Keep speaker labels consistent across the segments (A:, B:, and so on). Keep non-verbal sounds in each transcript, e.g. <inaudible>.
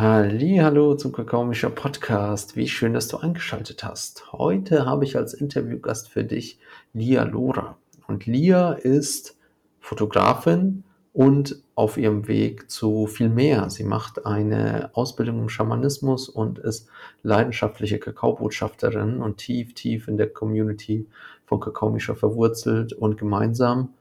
A: Hallo zum Kakaomischer Podcast. Wie schön, dass du eingeschaltet hast. Heute habe ich als Interviewgast für dich Lia Lora. Und Lia ist Fotografin und auf ihrem Weg zu viel mehr. Sie macht eine Ausbildung im Schamanismus und ist leidenschaftliche Kakaobotschafterin und tief, tief in der Community von Kakaomischer verwurzelt und gemeinsam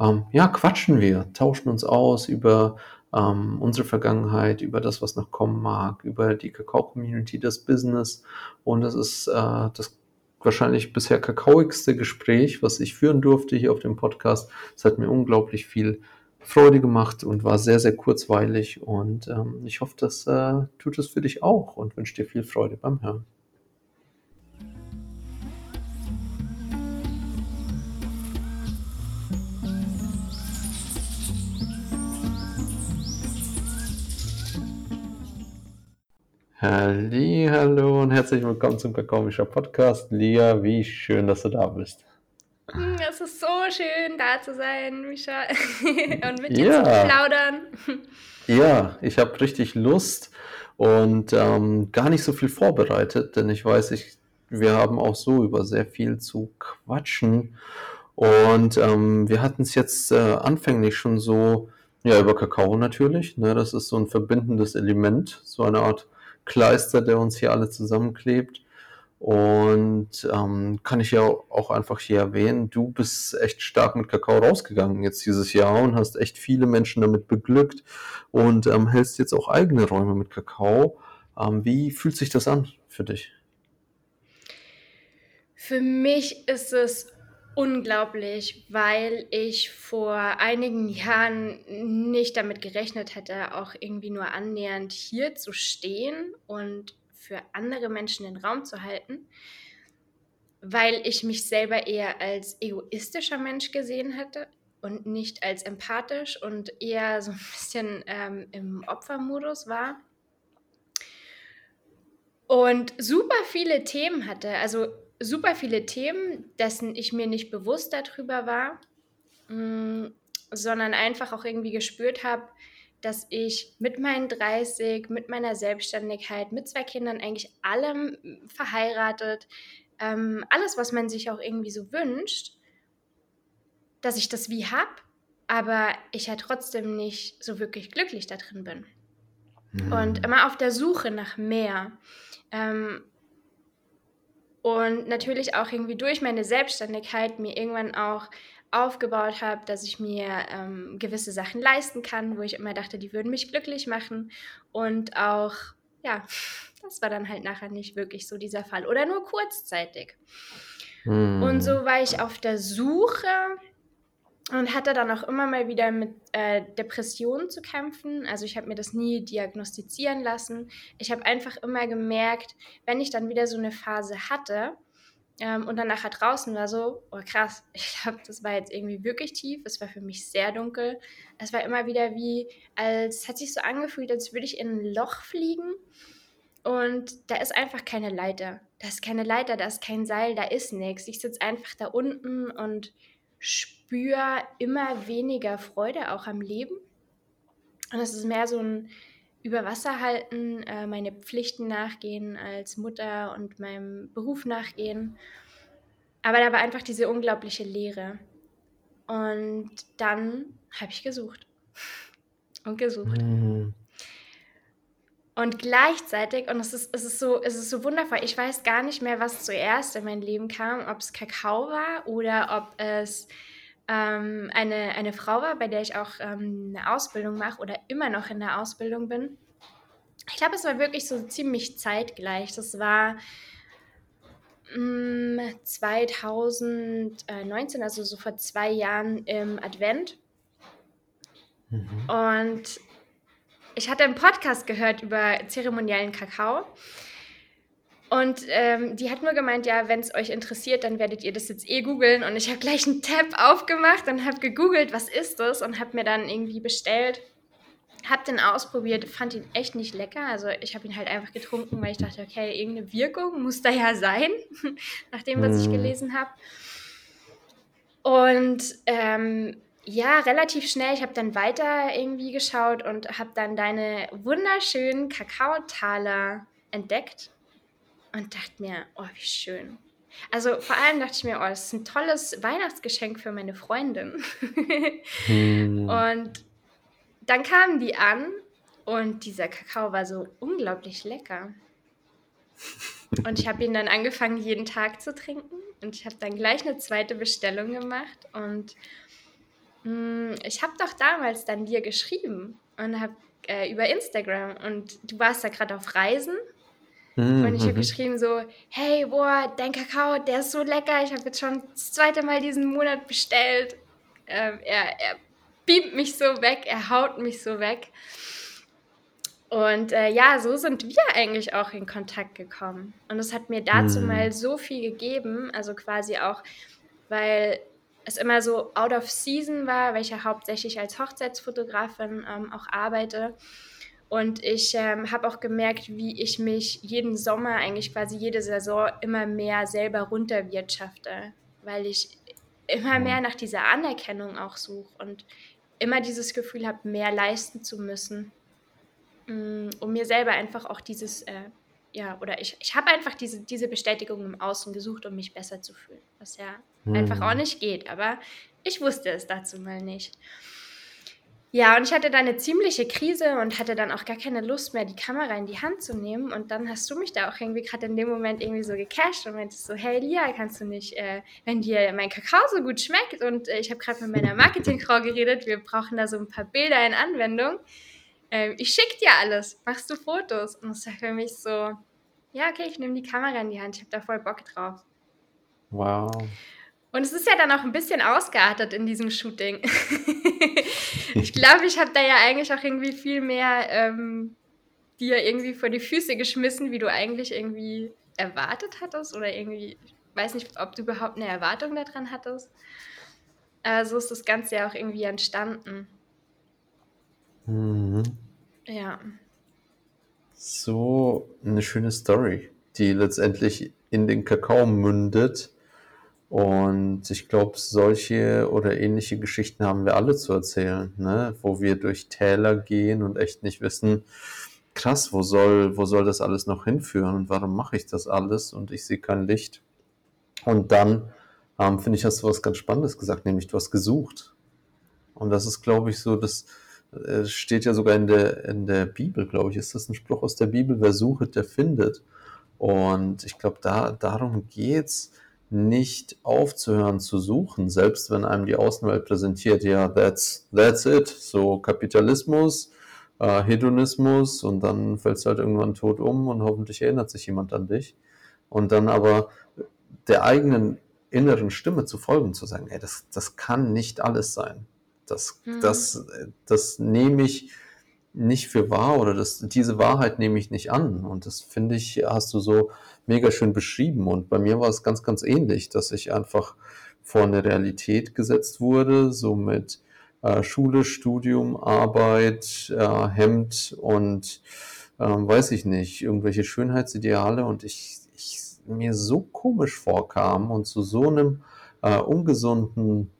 A: ähm, ja, quatschen wir, tauschen uns aus über ähm, unsere Vergangenheit, über das, was noch kommen mag, über die Kakao-Community, das Business. Und das ist äh, das wahrscheinlich bisher kakaoigste Gespräch, was ich führen durfte hier auf dem Podcast. Es hat mir unglaublich viel Freude gemacht und war sehr, sehr kurzweilig. Und ähm, ich hoffe, das äh, tut es für dich auch und wünsche dir viel Freude beim Hören. Hallo und herzlich willkommen zum Kakaomischer Podcast. Lia, wie schön, dass du da bist.
B: Hm, es ist so schön, da zu sein, Misha, <laughs> und mit dir ja. zu plaudern.
A: Ja, ich habe richtig Lust und ähm, gar nicht so viel vorbereitet, denn ich weiß, ich, wir haben auch so über sehr viel zu quatschen. Und ähm, wir hatten es jetzt äh, anfänglich schon so, ja, über Kakao natürlich. Ne? Das ist so ein verbindendes Element, so eine Art Kleister, der uns hier alle zusammenklebt. Und ähm, kann ich ja auch einfach hier erwähnen, du bist echt stark mit Kakao rausgegangen jetzt dieses Jahr und hast echt viele Menschen damit beglückt und ähm, hältst jetzt auch eigene Räume mit Kakao. Ähm, wie fühlt sich das an für dich?
B: Für mich ist es unglaublich, weil ich vor einigen Jahren nicht damit gerechnet hätte, auch irgendwie nur annähernd hier zu stehen und für andere Menschen den Raum zu halten, weil ich mich selber eher als egoistischer Mensch gesehen hätte und nicht als empathisch und eher so ein bisschen ähm, im Opfermodus war. Und super viele Themen hatte. Also super viele Themen, dessen ich mir nicht bewusst darüber war, mh, mm, sondern einfach auch irgendwie gespürt habe, dass ich mit meinen 30, mit meiner Selbstständigkeit, mit zwei Kindern eigentlich allem verheiratet, ähm, alles, was man sich auch irgendwie so wünscht, dass ich das wie habe, aber ich ja trotzdem nicht so wirklich glücklich da drin bin. Mhm. Und immer auf der Suche nach mehr. Ähm, und natürlich auch irgendwie durch meine Selbstständigkeit mir irgendwann auch aufgebaut habe, dass ich mir ähm, gewisse Sachen leisten kann, wo ich immer dachte, die würden mich glücklich machen. Und auch, ja, das war dann halt nachher nicht wirklich so dieser Fall oder nur kurzzeitig. Hm. Und so war ich auf der Suche und hatte dann auch immer mal wieder mit äh, Depressionen zu kämpfen. Also ich habe mir das nie diagnostizieren lassen. Ich habe einfach immer gemerkt, wenn ich dann wieder so eine Phase hatte ähm, und dann nachher draußen war so, oh krass, <laughs> ich glaube, das war jetzt irgendwie wirklich tief. Es war für mich sehr dunkel. Es war immer wieder wie, als hat sich so angefühlt, als würde ich in ein Loch fliegen. Und da ist einfach keine Leiter. Da ist keine Leiter, da ist kein Seil, da ist nichts. Ich sitze einfach da unten und spüre immer weniger Freude auch am Leben. Und es ist mehr so ein Überwasserhalten, äh, meine Pflichten nachgehen als Mutter und meinem Beruf nachgehen. Aber da war einfach diese unglaubliche Leere. Und dann habe ich gesucht und gesucht. Mhm. Und gleichzeitig, und es ist, es, ist so, es ist so wundervoll, ich weiß gar nicht mehr, was zuerst in mein Leben kam, ob es Kakao war oder ob es ähm, eine, eine Frau war, bei der ich auch ähm, eine Ausbildung mache oder immer noch in der Ausbildung bin. Ich glaube, es war wirklich so ziemlich zeitgleich. Das war mh, mm, 2019, also so vor zwei Jahren im Advent. Mhm. Und ich hatte einen Podcast gehört über zeremoniellen Kakao. Und ähm, die hat nur gemeint, ja, wenn es euch interessiert, dann werdet ihr das jetzt eh googeln. Und ich habe gleich einen Tab aufgemacht und habe gegoogelt, was ist das? Und habe mir dann irgendwie bestellt. Habe den ausprobiert, fand ihn echt nicht lecker. Also ich habe ihn halt einfach getrunken, weil ich dachte, okay, irgendeine Wirkung muss da ja sein, <laughs> nach dem, was ich mhm. gelesen habe. Und ähm, ja, relativ schnell. Ich habe dann weiter irgendwie geschaut und habe dann deine wunderschönen Kakaotaler entdeckt und dachte mir, oh, wie schön. Also vor allem dachte ich mir, oh, das ist ein tolles Weihnachtsgeschenk für meine Freundin. hm. Und dann kamen die an und dieser Kakao war so unglaublich lecker. Und ich habe ihn dann angefangen, jeden Tag zu trinken. Und ich habe dann gleich eine zweite Bestellung gemacht. Und mh, hm, ich habe doch damals dann dir geschrieben und habe äh, über Instagram. Und du warst da gerade auf Reisen. Mhm. Und ich habe geschrieben so, hey, boah, dein Kakao, der ist so lecker. Ich habe jetzt schon das zweite Mal diesen Monat bestellt. Ähm, er, er beamt mich so weg, er haut mich so weg. Und äh, ja, so sind wir eigentlich auch in Kontakt gekommen. Und es hat mir dazu mhm. mal so viel gegeben, also quasi auch, weil es immer so out of season war, weil ich ja hauptsächlich als Hochzeitsfotografin ähm, auch arbeite. Und ich ähm, habe auch gemerkt, wie ich mich jeden Sommer, eigentlich quasi jede Saison, immer mehr selber runterwirtschafte, weil ich immer mehr nach dieser Anerkennung auch suche und immer dieses Gefühl habe, mehr leisten zu müssen. Mm, um mir selber einfach auch dieses, äh, ja, oder ich, ich habe einfach diese, diese Bestätigung im Außen gesucht, um mich besser zu fühlen, was ja hm. einfach auch nicht geht, aber ich wusste es dazu mal nicht. Ja, und ich hatte da eine ziemliche Krise und hatte dann auch gar keine Lust mehr, die Kamera in die Hand zu nehmen. Und dann hast du mich da auch irgendwie gerade in dem Moment irgendwie so gecasht und meintest so, hey Lia, kannst du nicht, äh, wenn dir mein Kakao so gut schmeckt und äh, ich habe gerade mit meiner Marketingfrau geredet, wir brauchen da so ein paar Bilder in Anwendung, äh, ich schicke dir alles, machst du Fotos? Und das war für mich so, ja, okay, ich nehme die Kamera in die Hand, ich habe da voll Bock drauf.
A: Wow.
B: Und es ist ja dann auch ein bisschen ausgeartet in diesem Shooting. <laughs> ich glaube, ich habe da ja eigentlich auch irgendwie viel mehr ähm, dir irgendwie vor die Füße geschmissen, wie du eigentlich irgendwie erwartet hattest oder irgendwie, ich weiß nicht, ob du überhaupt eine Erwartung daran hattest. Äh, so ist das Ganze ja auch irgendwie entstanden.
A: Mhm.
B: Ja.
A: So eine schöne Story, die letztendlich in den Kakao mündet. Und ich glaube, solche oder ähnliche Geschichten haben wir alle zu erzählen, ne? wo wir durch Täler gehen und echt nicht wissen, krass, wo soll, wo soll das alles noch hinführen und warum mache ich das alles und ich sehe kein Licht. Und dann, ähm, finde ich, hast du was ganz Spannendes gesagt, nämlich du hast gesucht. Und das ist, glaube ich, so das, es steht ja sogar in der, in der Bibel, glaube ich, ist das ein Spruch aus der Bibel, wer sucht, der findet. Und ich glaube, da, darum geht's nicht aufzuhören zu suchen, selbst wenn einem die Außenwelt präsentiert, ja, that's, that's it, so Kapitalismus, äh, Hedonismus und dann fällst du halt irgendwann tot um und hoffentlich erinnert sich jemand an dich. Und dann aber der eigenen inneren Stimme zu folgen, zu sagen, ey, das, das kann nicht alles sein. Das, mhm. das, das nehme ich nicht für wahr oder das, diese Wahrheit nehme ich nicht an. Und das finde ich, hast du so mega schön beschrieben. Und bei mir war es ganz, ganz ähnlich, dass ich einfach vor eine Realität gesetzt wurde, so mit äh, Schule, Studium, Arbeit, äh, Hemd und äh, weiß ich nicht, irgendwelche Schönheitsideale und ich, ich mir so komisch vorkam und zu so einem äh, ungesunden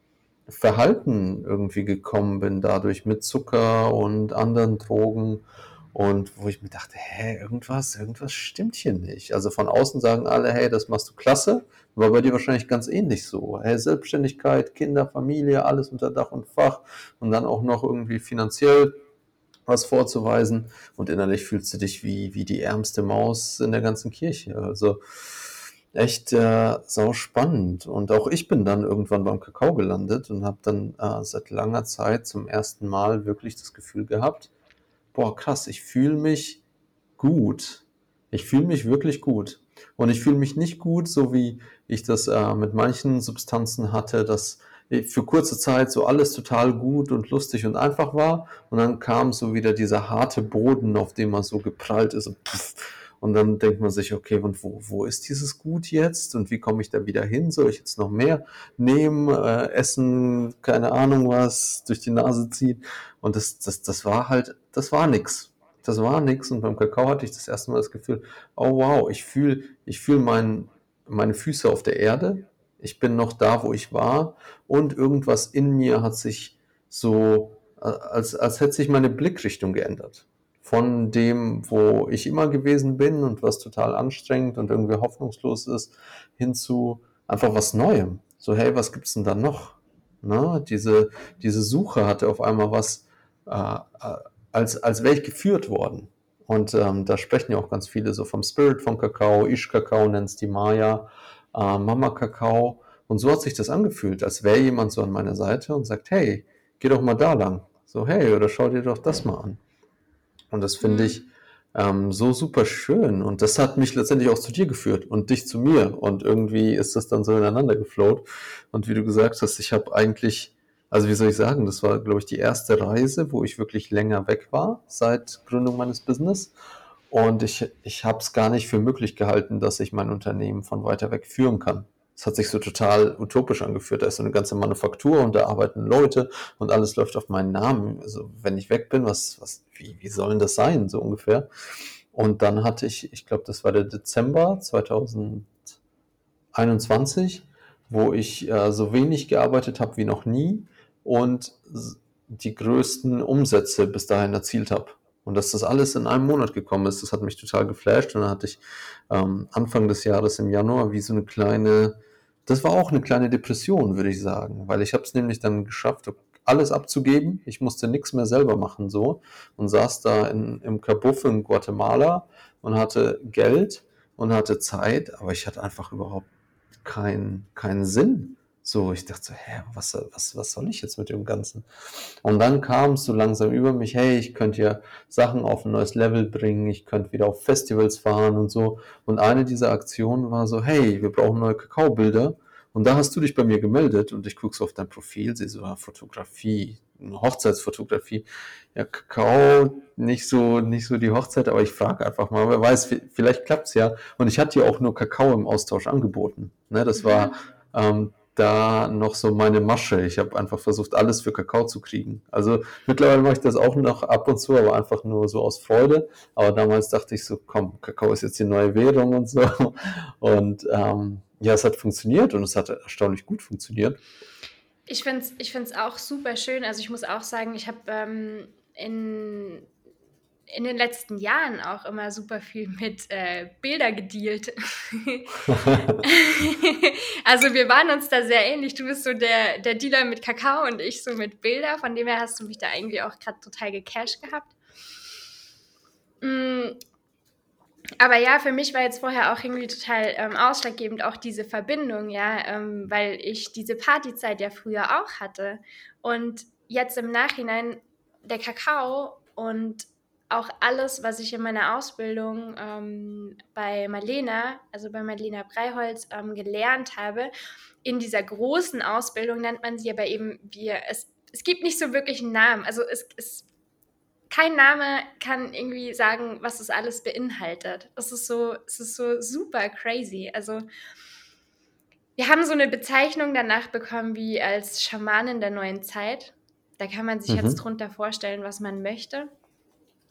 A: Verhalten irgendwie gekommen bin, dadurch mit Zucker und anderen Drogen. Und wo ich mir dachte, hä, irgendwas, irgendwas stimmt hier nicht. Also von außen sagen alle, hey, das machst du klasse. War bei dir wahrscheinlich ganz ähnlich so. Hey, Selbstständigkeit, Kinder, Familie, alles unter Dach und Fach und dann auch noch irgendwie finanziell was vorzuweisen. Und innerlich fühlst du dich wie, wie die ärmste Maus in der ganzen Kirche. Also echt äh, sau spannend. Und auch ich bin dann irgendwann beim Kakao gelandet und habe dann äh, seit langer Zeit zum ersten Mal wirklich das Gefühl gehabt, boah, krass, ich fühle mich gut. Ich fühle mich wirklich gut. Und ich fühle mich nicht gut, so wie ich das äh, mit manchen Substanzen hatte, dass für kurze Zeit so alles total gut und lustig und einfach war. Und dann kam so wieder dieser harte Boden, auf dem man so geprallt ist. Und pff, und dann denkt man sich, okay, und wo, wo ist dieses Gut jetzt? Und wie komme ich da wieder hin? Soll ich jetzt noch mehr nehmen, äh, essen, keine Ahnung was, durch die Nase ziehen? Und das, das, das war halt, das war nix. Das war nix. Und beim Kakao hatte ich das erste Mal das Gefühl, oh wow, ich fühle ich fühl mein, meine Füße auf der Erde. Ich bin noch da, wo ich war. Und irgendwas in mir hat sich so, als, als hätte sich meine Blickrichtung geändert. Von dem, wo ich immer gewesen bin und was total anstrengend und irgendwie hoffnungslos ist, hin zu einfach was Neuem. So, hey, was gibt's denn da noch? Ne? Diese, diese Suche hatte auf einmal was, äh, äh als, als wäre ich geführt worden. Und ähm, da sprechen ja auch ganz viele so vom Spirit von Kakao, Ish-Kakao nennt es die Maya, äh, Mama-Kakao. Und so hat sich das angefühlt, als wäre jemand so an meiner Seite und sagt, hey, geh doch mal da lang. So, hey, oder schau dir doch das mal an. Und das finde mhm. ich ähm, so super schön. Und das hat mich letztendlich auch zu dir geführt und dich zu mir. Und irgendwie ist das dann so ineinander geflowt. Und wie du gesagt hast, ich habe eigentlich, also wie soll ich sagen, das war, glaube ich, die erste Reise, wo ich wirklich länger weg war seit Gründung meines Business. Und ich, ich habe es gar nicht für möglich gehalten, dass ich mein Unternehmen von weiter weg führen kann. Es hat sich so total utopisch angeführt. Da ist so eine ganze Manufaktur und da arbeiten Leute und alles läuft auf meinen Namen. Also wenn ich weg bin, was, was, wie, wie soll denn das sein, so ungefähr? Und dann hatte ich, ich glaube, das war der Dezember 2021, wo ich äh, so wenig gearbeitet habe wie noch nie und die größten Umsätze bis dahin erzielt habe. Und dass das alles in einem Monat gekommen ist, das hat mich total geflasht. Und dann hatte ich ähm, Anfang des Jahres im Januar wie so eine kleine, das war auch eine kleine Depression, würde ich sagen, weil ich habe es nämlich dann geschafft, alles abzugeben. Ich musste nichts mehr selber machen so und saß da in, im Kabuff in Guatemala und hatte Geld und hatte Zeit, aber ich hatte einfach überhaupt keinen keinen Sinn so, ich dachte so, hä, was, was, was soll ich jetzt mit dem Ganzen? Und dann kam es so langsam über mich, hey, ich könnte ja Sachen auf ein neues Level bringen, ich könnte wieder auf Festivals fahren und so. Und eine dieser Aktionen war so, hey, wir brauchen neue Kakaobilder. Und da hast du dich bei mir gemeldet und ich gucke so auf dein Profil, sehe so, ja, Fotografie, Hochzeitsfotografie. Ja, Kakao, nicht so, nicht so die Hochzeit, aber ich frage einfach mal, wer weiß, vielleicht klappt's ja. Und ich hatte dir auch nur Kakao im Austausch angeboten. Ne, das war, mhm. ähm, da noch so meine Masche. Ich habe einfach versucht, alles für Kakao zu kriegen. Also mittlerweile mache ich das auch noch ab und zu, aber einfach nur so aus Freude. Aber damals dachte ich so, komm, Kakao ist jetzt die neue Währung und so. Und ähm, ja, es hat funktioniert und es hat erstaunlich gut funktioniert.
B: Ich finde es ich find's auch super schön. Also ich muss auch sagen, ich habe ähm, in in den letzten Jahren auch immer super viel mit äh, Bilder gedealt. <laughs> also wir waren uns da sehr ähnlich. Du bist so der, der Dealer mit Kakao und ich so mit Bilder. Von dem her hast du mich da irgendwie auch gerade total gecasht gehabt. Mm. Aber ja, für mich war jetzt vorher auch irgendwie total ähm, ausschlaggebend auch diese Verbindung, ja, ähm, weil ich diese Partyzeit ja früher auch hatte. Und jetzt im Nachhinein der Kakao und auch alles, was ich in meiner Ausbildung ähm, bei Marlena, also bei Marlena Breiholz, ähm, gelernt habe. In dieser großen Ausbildung nennt man sie aber eben, wir, es, es gibt nicht so wirklich einen Namen. Also es, es, kein Name kann irgendwie sagen, was das alles beinhaltet. Das ist so, es ist so super crazy. Also wir haben so eine Bezeichnung danach bekommen wie als Schamanin der neuen Zeit. Da kann man sich mhm. jetzt drunter vorstellen, was man möchte.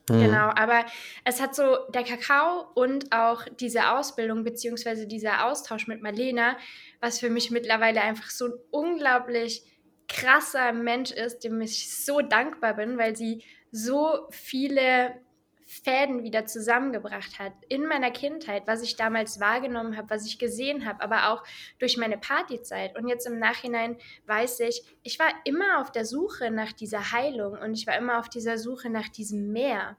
B: Mhm. Genau, aber es hat so der Kakao und auch diese Ausbildung beziehungsweise dieser Austausch mit Marlena, was für mich mittlerweile einfach so ein unglaublich krasser Mensch ist, dem ich so dankbar bin, weil sie so viele Fäden wieder zusammengebracht hat in meiner Kindheit, was ich damals wahrgenommen habe, was ich gesehen habe, aber auch durch meine Partyzeit. Und jetzt im Nachhinein weiß ich, ich war immer auf der Suche nach dieser Heilung und ich war immer auf dieser Suche nach diesem Meer.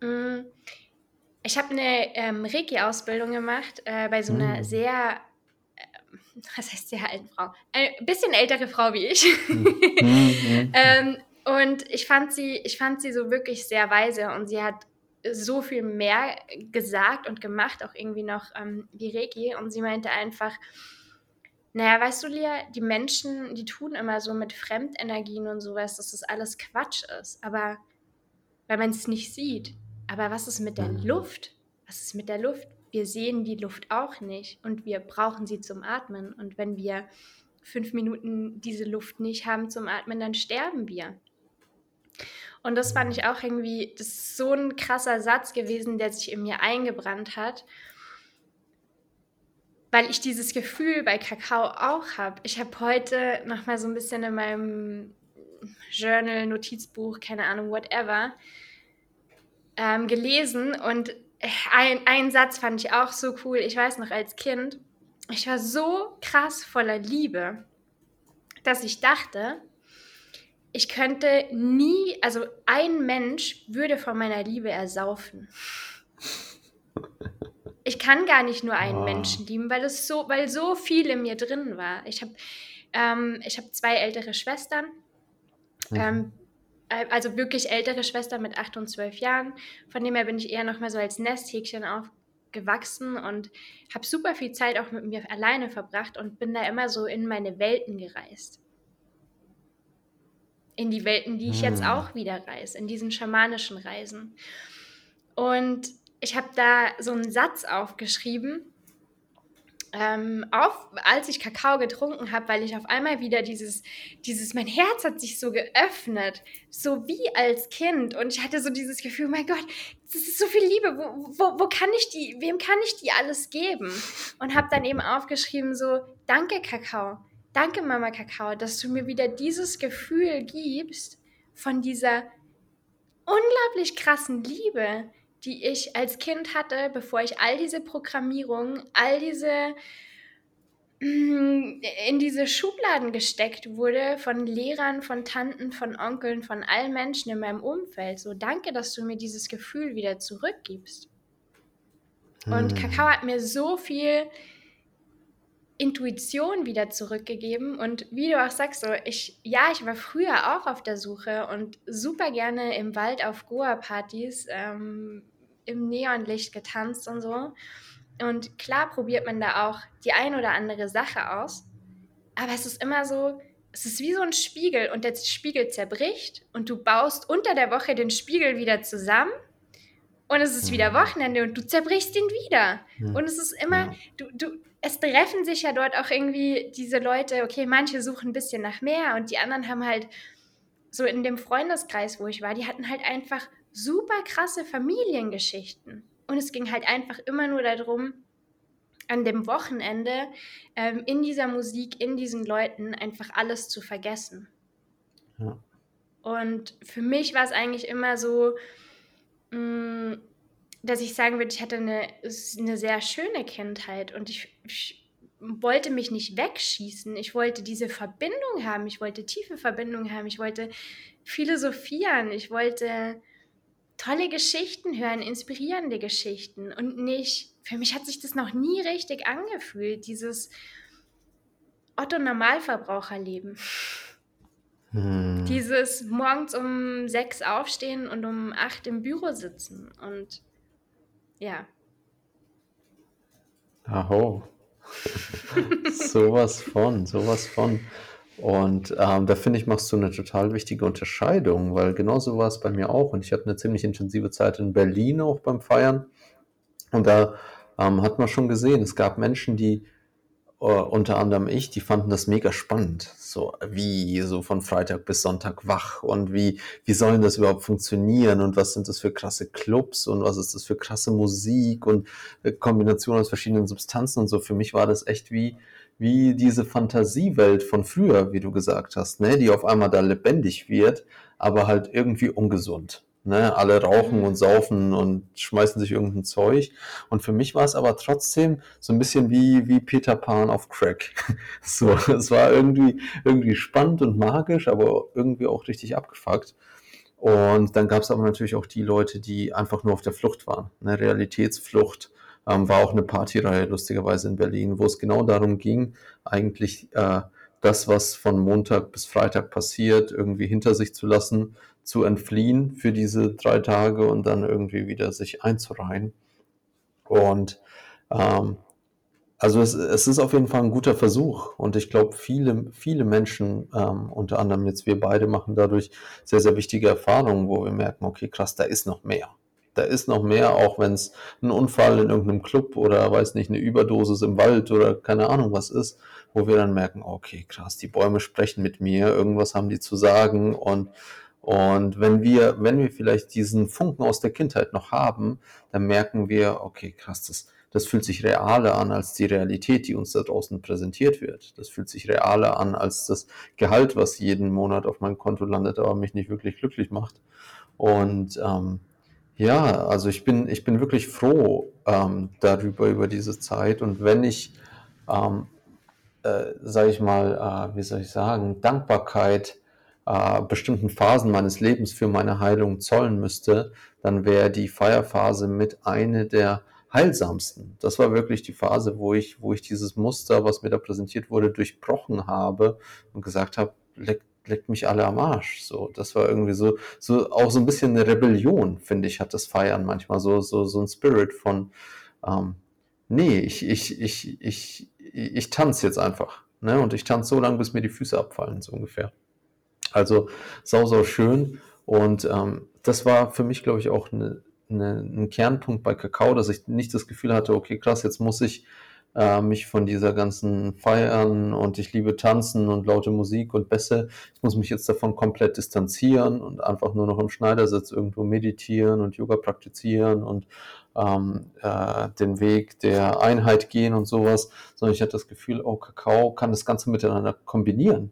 B: Mm. Ich habe eine ähm, Reiki-Ausbildung gemacht äh, bei so einer mhm. sehr äh, <laughs> was heißt sehr alten Frau? Eine bisschen ältere Frau wie ich. Mhm. <laughs> ähm, und ich fand sie, ich fand sie so wirklich sehr weise und sie hat so viel mehr gesagt und gemacht, auch irgendwie noch ähm, wie Reiki. Und sie meinte einfach, naja, weißt du, Lia, die Menschen, die tun immer so mit Fremdenergien und sowas, dass das alles Quatsch ist. Aber weil man es nicht sieht. Aber was ist mit der. Luft? Was ist mit der Luft? Wir sehen die Luft auch nicht und wir brauchen sie zum Atmen. Und wenn wir fünf Minuten diese Luft nicht haben zum Atmen, dann sterben wir. Und das fand ich auch irgendwie, das ist so ein krasser Satz gewesen, der sich in mir eingebrannt hat, weil ich dieses Gefühl bei Kakao auch habe. Ich habe heute noch mal so ein bisschen in meinem Journal, Notizbuch, keine Ahnung, whatever, ähm, gelesen und ein, ein Satz fand ich auch so cool. Ich weiß noch als Kind, ich war so krass voller Liebe, dass ich dachte, ich könnte nie, also ein Mensch würde von meiner Liebe ersaufen. Ich kann gar nicht nur einen oh. Menschen lieben, weil es so, weil so viel in mir drin war. Ich habe ähm, hab zwei ältere Schwestern. Mhm. Ähm, äh, also wirklich ältere Schwestern mit acht und zwölf Jahren. Von dem her bin ich eher noch mal so als Nesthäkchen aufgewachsen und habe super viel Zeit auch mit mir alleine verbracht und bin da immer so in meine Welten gereist in die Welten, die ich jetzt hm. auch wieder reise, in diesen schamanischen Reisen. Und ich habe da so einen Satz aufgeschrieben, ähm, auf, als ich Kakao getrunken habe, weil ich auf einmal wieder dieses, dieses, mein Herz hat sich so geöffnet, so wie als Kind. Und ich hatte so dieses Gefühl, mein Gott, das ist so viel Liebe, wo, wo, wo kann ich die, wem kann ich die alles geben? Und habe dann eben aufgeschrieben, so, danke Kakao, Danke, Mama Kakao, dass du mir wieder dieses Gefühl gibst von dieser unglaublich krassen Liebe, die ich als Kind hatte, bevor ich all diese Programmierungen, all diese mm, in diese Schubladen gesteckt wurde von Lehrern, von Tanten, von Onkeln, von allen Menschen in meinem Umfeld. So danke, dass du mir dieses Gefühl wieder zurückgibst. Und hm. Kakao hat mir so viel Intuition wieder zurückgegeben. Und wie du auch sagst, so ich, ja, ich war früher auch auf der Suche und super gerne im Wald auf Goa-Partys ähm, im Neonlicht getanzt und so. Und klar probiert man da auch die ein oder andere Sache aus. Aber es ist immer so, es ist wie so ein Spiegel und der Spiegel zerbricht und du baust unter der Woche den Spiegel wieder zusammen und es ist wieder mhm. Wochenende und du zerbrichst ihn wieder. Mhm. Und es ist immer, du, du, es treffen sich ja dort auch irgendwie diese Leute, okay, manche suchen ein bisschen nach mehr und die anderen haben halt so in dem Freundeskreis, wo ich war, die hatten halt einfach super krasse Familiengeschichten. Und es ging halt einfach immer nur darum, an dem Wochenende ähm, in dieser Musik, in diesen Leuten einfach alles zu vergessen. Ja. Und für mich war es eigentlich immer so, dass ich sagen würde, ich hatte eine, eine sehr schöne Kindheit und ich, ich, wollte mich nicht wegschießen. Ich wollte diese Verbindung haben. Ich wollte tiefe Verbindung haben. Ich wollte philosophieren. Ich wollte tolle Geschichten hören, inspirierende Geschichten und nicht, für mich hat sich das noch nie richtig angefühlt, dieses Otto-Normalverbraucherleben. Hm. Dieses morgens um sechs aufstehen und um acht im Büro sitzen und ja.
A: Aho. <laughs> sowas von, sowas von. Und ähm, da finde ich, machst du eine total wichtige Unterscheidung, weil genauso war es bei mir auch. Und ich hatte eine ziemlich intensive Zeit in Berlin auch beim Feiern. Und da ähm, hat man schon gesehen, es gab Menschen, die äh, unter anderem ich, die fanden das mega spannend. So wie so von Freitag bis Sonntag wach und wie, wie sollen das überhaupt funktionieren und was sind das für krasse Clubs und was ist das für krasse Musik und äh, Kombination aus verschiedenen Substanzen und so. Für mich war das echt wie, wie diese Fantasiewelt von früher, wie du gesagt hast, ne, die auf einmal da lebendig wird, aber halt irgendwie ungesund. Ne, alle rauchen mhm. und saufen und schmeißen sich irgendein Zeug. Und für mich war es aber trotzdem so ein bisschen wie, wie Peter Pan auf Crack. <laughs> So, es war irgendwie, irgendwie spannend und magisch, aber irgendwie auch richtig abgefuckt. Und dann gab es aber natürlich auch die Leute, die einfach nur auf der Flucht waren. Eine Realitätsflucht. Ähm, war auch eine Partyreihe, lustigerweise in Berlin, wo es genau darum ging, eigentlich äh, das, was von Montag bis Freitag passiert, irgendwie hinter sich zu lassen zu entfliehen für diese drei Tage und dann irgendwie wieder sich einzureihen. Und ähm, also es, es, ist auf jeden Fall ein guter Versuch und ich glaube, viele, viele Menschen, ähm, unter anderem jetzt wir beide, machen dadurch sehr, sehr wichtige Erfahrungen, wo wir merken, okay, krass, da ist noch mehr. Da ist noch mehr, auch wenn es ein Unfall in irgendeinem Club oder weiß nicht, eine Überdosis im Wald oder keine Ahnung was ist, wo wir dann merken, okay, krass, die Bäume sprechen mit mir, irgendwas haben die zu sagen und und wenn wir, wenn wir vielleicht diesen Funken aus der Kindheit noch haben, dann merken wir, okay, krass, das, das fühlt sich realer an als die Realität, die uns da draußen präsentiert wird. Das fühlt sich realer an als das Gehalt, was jeden Monat auf meinem Konto landet, aber mich nicht wirklich glücklich macht. Und ähm, ja, also ich bin, ich bin wirklich froh ähm, darüber, über diese Zeit. Und wenn ich, ähm, äh, sage ich mal, äh, wie soll ich sagen, Dankbarkeit äh, bestimmten Phasen meines Lebens für meine Heilung zollen müsste, dann wäre die Feierphase mit eine der heilsamsten. Das war wirklich die Phase, wo ich, wo ich dieses Muster, was mir da präsentiert wurde, durchbrochen habe und gesagt habe, leckt leck mich alle am Arsch. So, das war irgendwie so, so auch so ein bisschen eine Rebellion, finde ich, hat das Feiern manchmal so, so, so ein Spirit von, ähm, nee, ich, ich, ich, ich, ich, ich tanze jetzt einfach. Ne? Und ich tanze so lange, bis mir die Füße abfallen, so ungefähr. Also sau, sau schön. Und ähm, das war für mich, glaube ich, auch eine, eine, ein Kernpunkt bei Kakao, dass ich nicht das Gefühl hatte, okay, krass, jetzt muss ich äh, mich von dieser ganzen Feiern und ich liebe Tanzen und laute Musik und Bässe. Ich muss mich jetzt davon komplett distanzieren und einfach nur noch im Schneidersitz irgendwo meditieren und Yoga praktizieren und ähm, äh, den Weg der Einheit gehen und sowas, sondern ich hatte das Gefühl, oh, Kakao kann das Ganze miteinander kombinieren.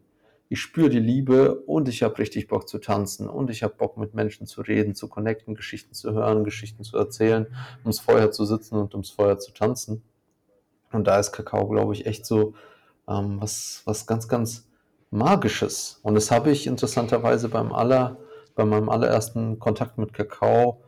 A: Ich spüre die Liebe und ich habe richtig Bock zu tanzen und ich habe Bock mit Menschen zu reden, zu connecten, Geschichten zu hören, Geschichten zu erzählen, ums Feuer zu sitzen und ums Feuer zu tanzen. Und da ist Kakao, glaube ich, echt so ähm, was, was ganz, ganz Magisches. Und das habe ich interessanterweise beim aller, bei meinem allerersten Kontakt mit Kakao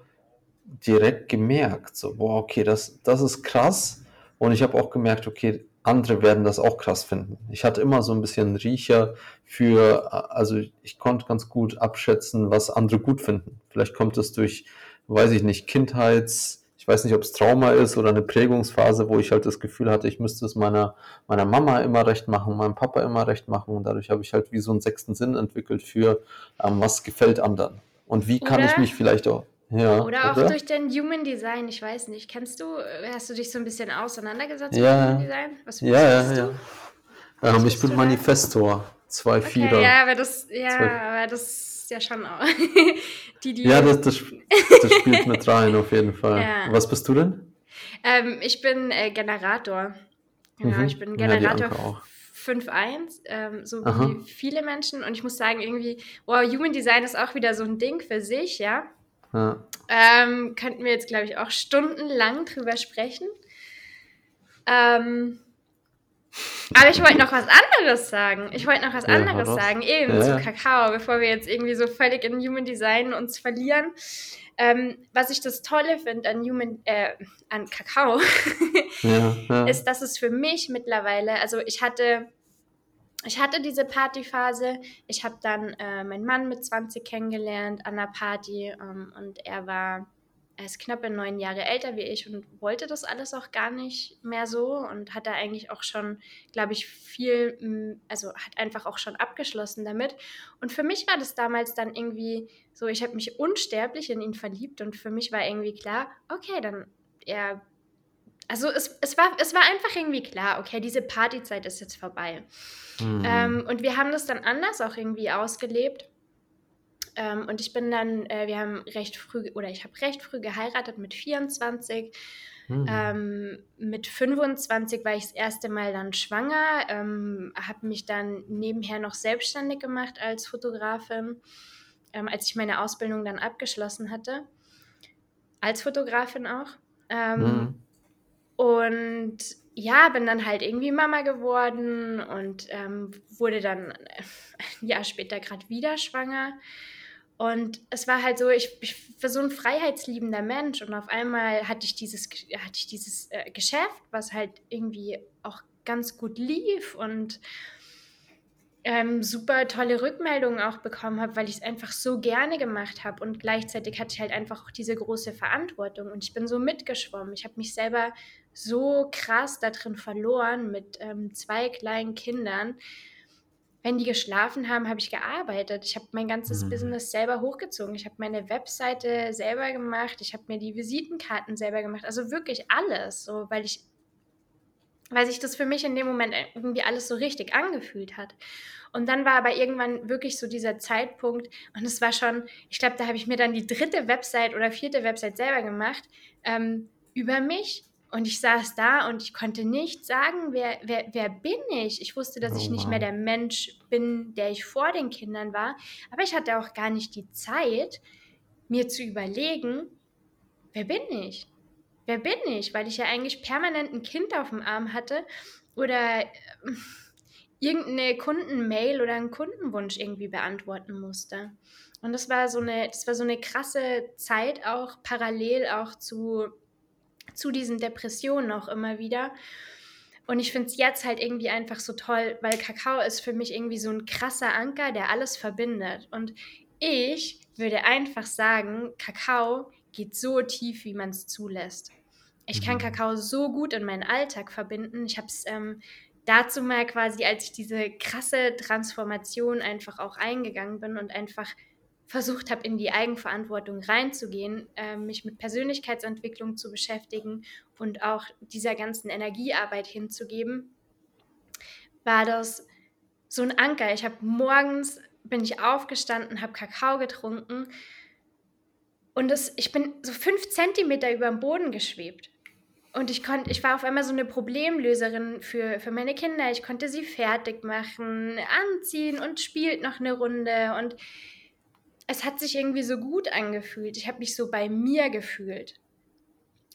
A: direkt gemerkt. So, boah, okay, das, das ist krass. Und ich habe auch gemerkt, okay, andere werden das auch krass finden. Ich hatte immer so ein bisschen Riecher für, also ich konnte ganz gut abschätzen, was andere gut finden. Vielleicht kommt es durch, weiß ich nicht, Kindheits, ich weiß nicht, ob es Trauma ist oder eine Prägungsphase, wo ich halt das Gefühl hatte, ich müsste es meiner, meiner Mama immer recht machen, meinem Papa immer recht machen. Und dadurch habe ich halt wie so einen sechsten Sinn entwickelt für, ähm, was gefällt anderen. Und wie kann oder, ich mich vielleicht auch.
B: Ja, oder auch oder? durch dein Human Design, ich weiß nicht. Kennst du, hast du dich so ein bisschen auseinandergesetzt
A: ja, mit Human Design? Was ja, ja, ja. Ähm, ich bin Manifestor. Zwei okay, Vierer.
B: Ja, aber das, ja, aber das ist ja schon auch. <laughs>
A: die, die ja, das, das, <laughs> das, spielt mit rein, auf jeden Fall. Ja. Was bist du denn?
B: Ähm, ich bin äh, Generator. Genau, mhm. ich bin Generator ja, 5.1, ähm, so Aha. wie viele Menschen. Und ich muss sagen, irgendwie, wow, Human Design ist auch wieder so ein Ding für sich, ja. Ja. Ähm, könnten wir jetzt, glaube ich, auch stundenlang drüber sprechen. Ähm, aber ich wollte noch was anderes sagen. Ich wollte noch was ja, anderes sagen, eben ja. zu Kakao, bevor wir jetzt irgendwie so völlig in Human Design uns verlieren. Ähm, was ich das Tolle finde an Human, äh, an Kakao, <laughs> ist, dass es für mich mittlerweile, also ich hatte, ich hatte diese Partyphase. Ich habe dann äh, meinen Mann mit 20 kennengelernt an einer Party ähm, und er war er ist knappe neun Jahre älter wie ich und wollte das alles auch gar nicht mehr so und hat da eigentlich auch schon, glaube ich, viel, also hat einfach auch schon abgeschlossen damit. Und für mich war das damals dann irgendwie so, ich habe mich unsterblich in ihn verliebt und für mich war irgendwie klar, okay, dann er. Also es, es, war, es war einfach irgendwie klar, okay, diese Partyzeit ist jetzt vorbei. Mhm. Ähm, und wir haben das dann anders auch irgendwie ausgelebt ähm, und ich bin dann, äh, wir haben recht früh, oder ich habe recht früh geheiratet mit 24. Mhm. Ähm, mit 25 war ich das erste Mal dann schwanger, ähm, habe mich dann nebenher noch selbstständig gemacht als Fotografin, ähm, als ich meine Ausbildung dann abgeschlossen hatte. Als Fotografin auch. Mhm. Und ja, bin dann halt irgendwie Mama geworden und ähm, wurde dann <laughs> ein Jahr später gerade wieder schwanger. Und es war halt so, ich, ich war so ein freiheitsliebender Mensch und auf einmal hatte ich dieses, hatte ich dieses äh, Geschäft, was halt irgendwie auch ganz gut lief und ähm, super tolle Rückmeldungen auch bekommen habe, weil ich es einfach so gerne gemacht habe und gleichzeitig hatte ich halt einfach auch diese große Verantwortung und ich bin so mitgeschwommen. Ich habe mich selber so krass da drin verloren mit ähm, zwei kleinen Kindern wenn die geschlafen haben, habe ich gearbeitet. Ich habe mein ganzes mhm. Business selber hochgezogen. Ich habe meine Webseite selber gemacht. Ich habe mir die Visitenkarten selber gemacht. Also wirklich alles, so weil ich weil sich das für mich in dem Moment irgendwie alles so richtig angefühlt hat. Und dann war aber irgendwann wirklich so dieser Zeitpunkt, und es war schon, ich glaube, da habe ich mir dann die dritte Website oder vierte Website selber gemacht, ähm, über mich Und ich saß da und ich konnte nicht sagen, wer, wer, wer bin ich. Ich wusste, dass oh, ich nicht mehr der Mensch bin, der ich vor den Kindern war. Aber ich hatte auch gar nicht die Zeit, mir zu überlegen, wer bin ich? Wer bin ich? Weil ich ja eigentlich permanent ein Kind auf dem Arm hatte oder äh, irgendeine Kundenmail oder einen Kundenwunsch irgendwie beantworten musste. Und das war so eine, das war so eine krasse Zeit auch parallel auch zu zu diesen Depressionen auch immer wieder. Und ich finde es jetzt halt irgendwie einfach so toll, weil Kakao ist für mich irgendwie so ein krasser Anker, der alles verbindet. Und ich würde einfach sagen, Kakao geht so tief, wie man es zulässt. Ich kann mhm. Kakao so gut in meinen Alltag verbinden. Ich habe es ähm, dazu mal quasi, als ich diese krasse Transformation einfach auch eingegangen bin und einfach versucht habe, in die Eigenverantwortung reinzugehen, äh, mich mit Persönlichkeitsentwicklung zu beschäftigen und auch dieser ganzen Energiearbeit hinzugeben, war das so ein Anker. Ich habe morgens bin ich aufgestanden, habe Kakao getrunken und das, ich bin so fünf Zentimeter über dem Boden geschwebt. Und ich konnte, ich war auf einmal so eine Problemlöserin für, für meine Kinder. Ich konnte sie fertig machen, anziehen und spielt noch eine Runde. Und es hat sich irgendwie so gut angefühlt. Ich habe mich so bei mir gefühlt.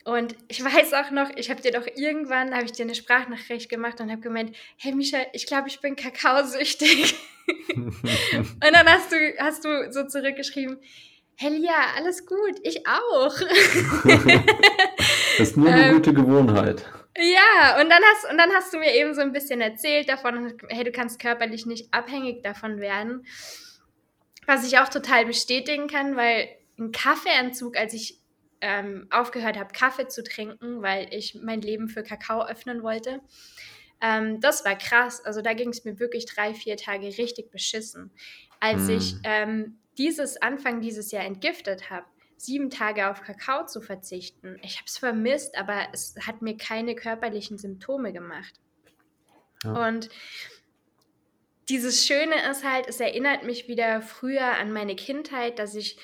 B: Und ich <laughs> weiß auch noch, ich habe dir doch irgendwann, habe ich dir eine Sprachnachricht gemacht und habe gemeint, hey Misha, ich glaube, ich bin kakaosüchtig. <laughs> und dann hast du, hast du so zurückgeschrieben, hey Lia, alles gut, ich auch.
A: das ist nur eine ähm, gute Gewohnheit.
B: Ja, und dann, hast, und dann hast du mir eben so ein bisschen erzählt davon, hey, du kannst körperlich nicht abhängig davon werden. Was ich auch total bestätigen kann, weil ein Kaffeeentzug, als ich ähm, aufgehört habe, Kaffee zu trinken, weil ich mein Leben für Kakao öffnen wollte, ähm, das war krass. Also da ging es mir wirklich drei, vier Tage richtig beschissen. Als mm. ich ähm, dieses Anfang dieses Jahr entgiftet habe, sieben Tage auf Kakao zu verzichten, ich habe es vermisst, aber es hat mir keine körperlichen Symptome gemacht. Ja. Und dieses Schöne ist halt, es erinnert mich wieder früher an meine Kindheit, dass ich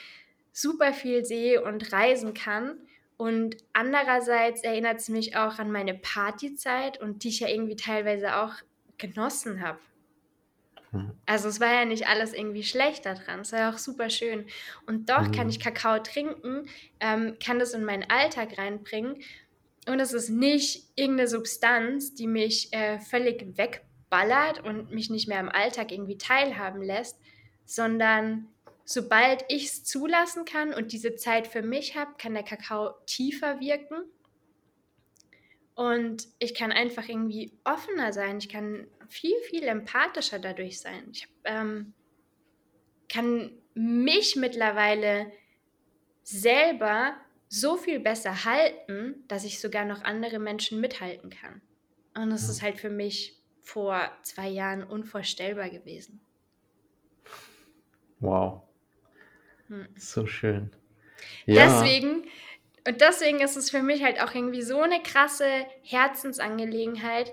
B: super viel sehe und reisen kann. Und andererseits erinnert es mich auch an meine Partyzeit und die ich ja irgendwie teilweise auch genossen habe. Mhm. Also es war ja nicht alles irgendwie schlecht daran, es war ja auch super schön. Und doch mhm. kann ich Kakao trinken, ähm, kann das in meinen Alltag reinbringen. Und es ist nicht irgendeine Substanz, die mich äh, völlig weg ballert und mich nicht mehr im Alltag irgendwie teilhaben lässt, sondern sobald ich es zulassen kann und diese Zeit für mich habe, kann der Kakao tiefer wirken. Und ich kann einfach irgendwie offener sein. Ich kann viel, viel empathischer dadurch sein. Ich ähm, kann mich mittlerweile selber so viel besser halten, dass ich sogar noch andere Menschen mithalten kann. Und das ist halt für mich vor zwei Jahren unvorstellbar gewesen.
A: Wow. Hm. So schön.
B: Ja. Deswegen, und deswegen ist es für mich halt auch irgendwie so eine krasse Herzensangelegenheit.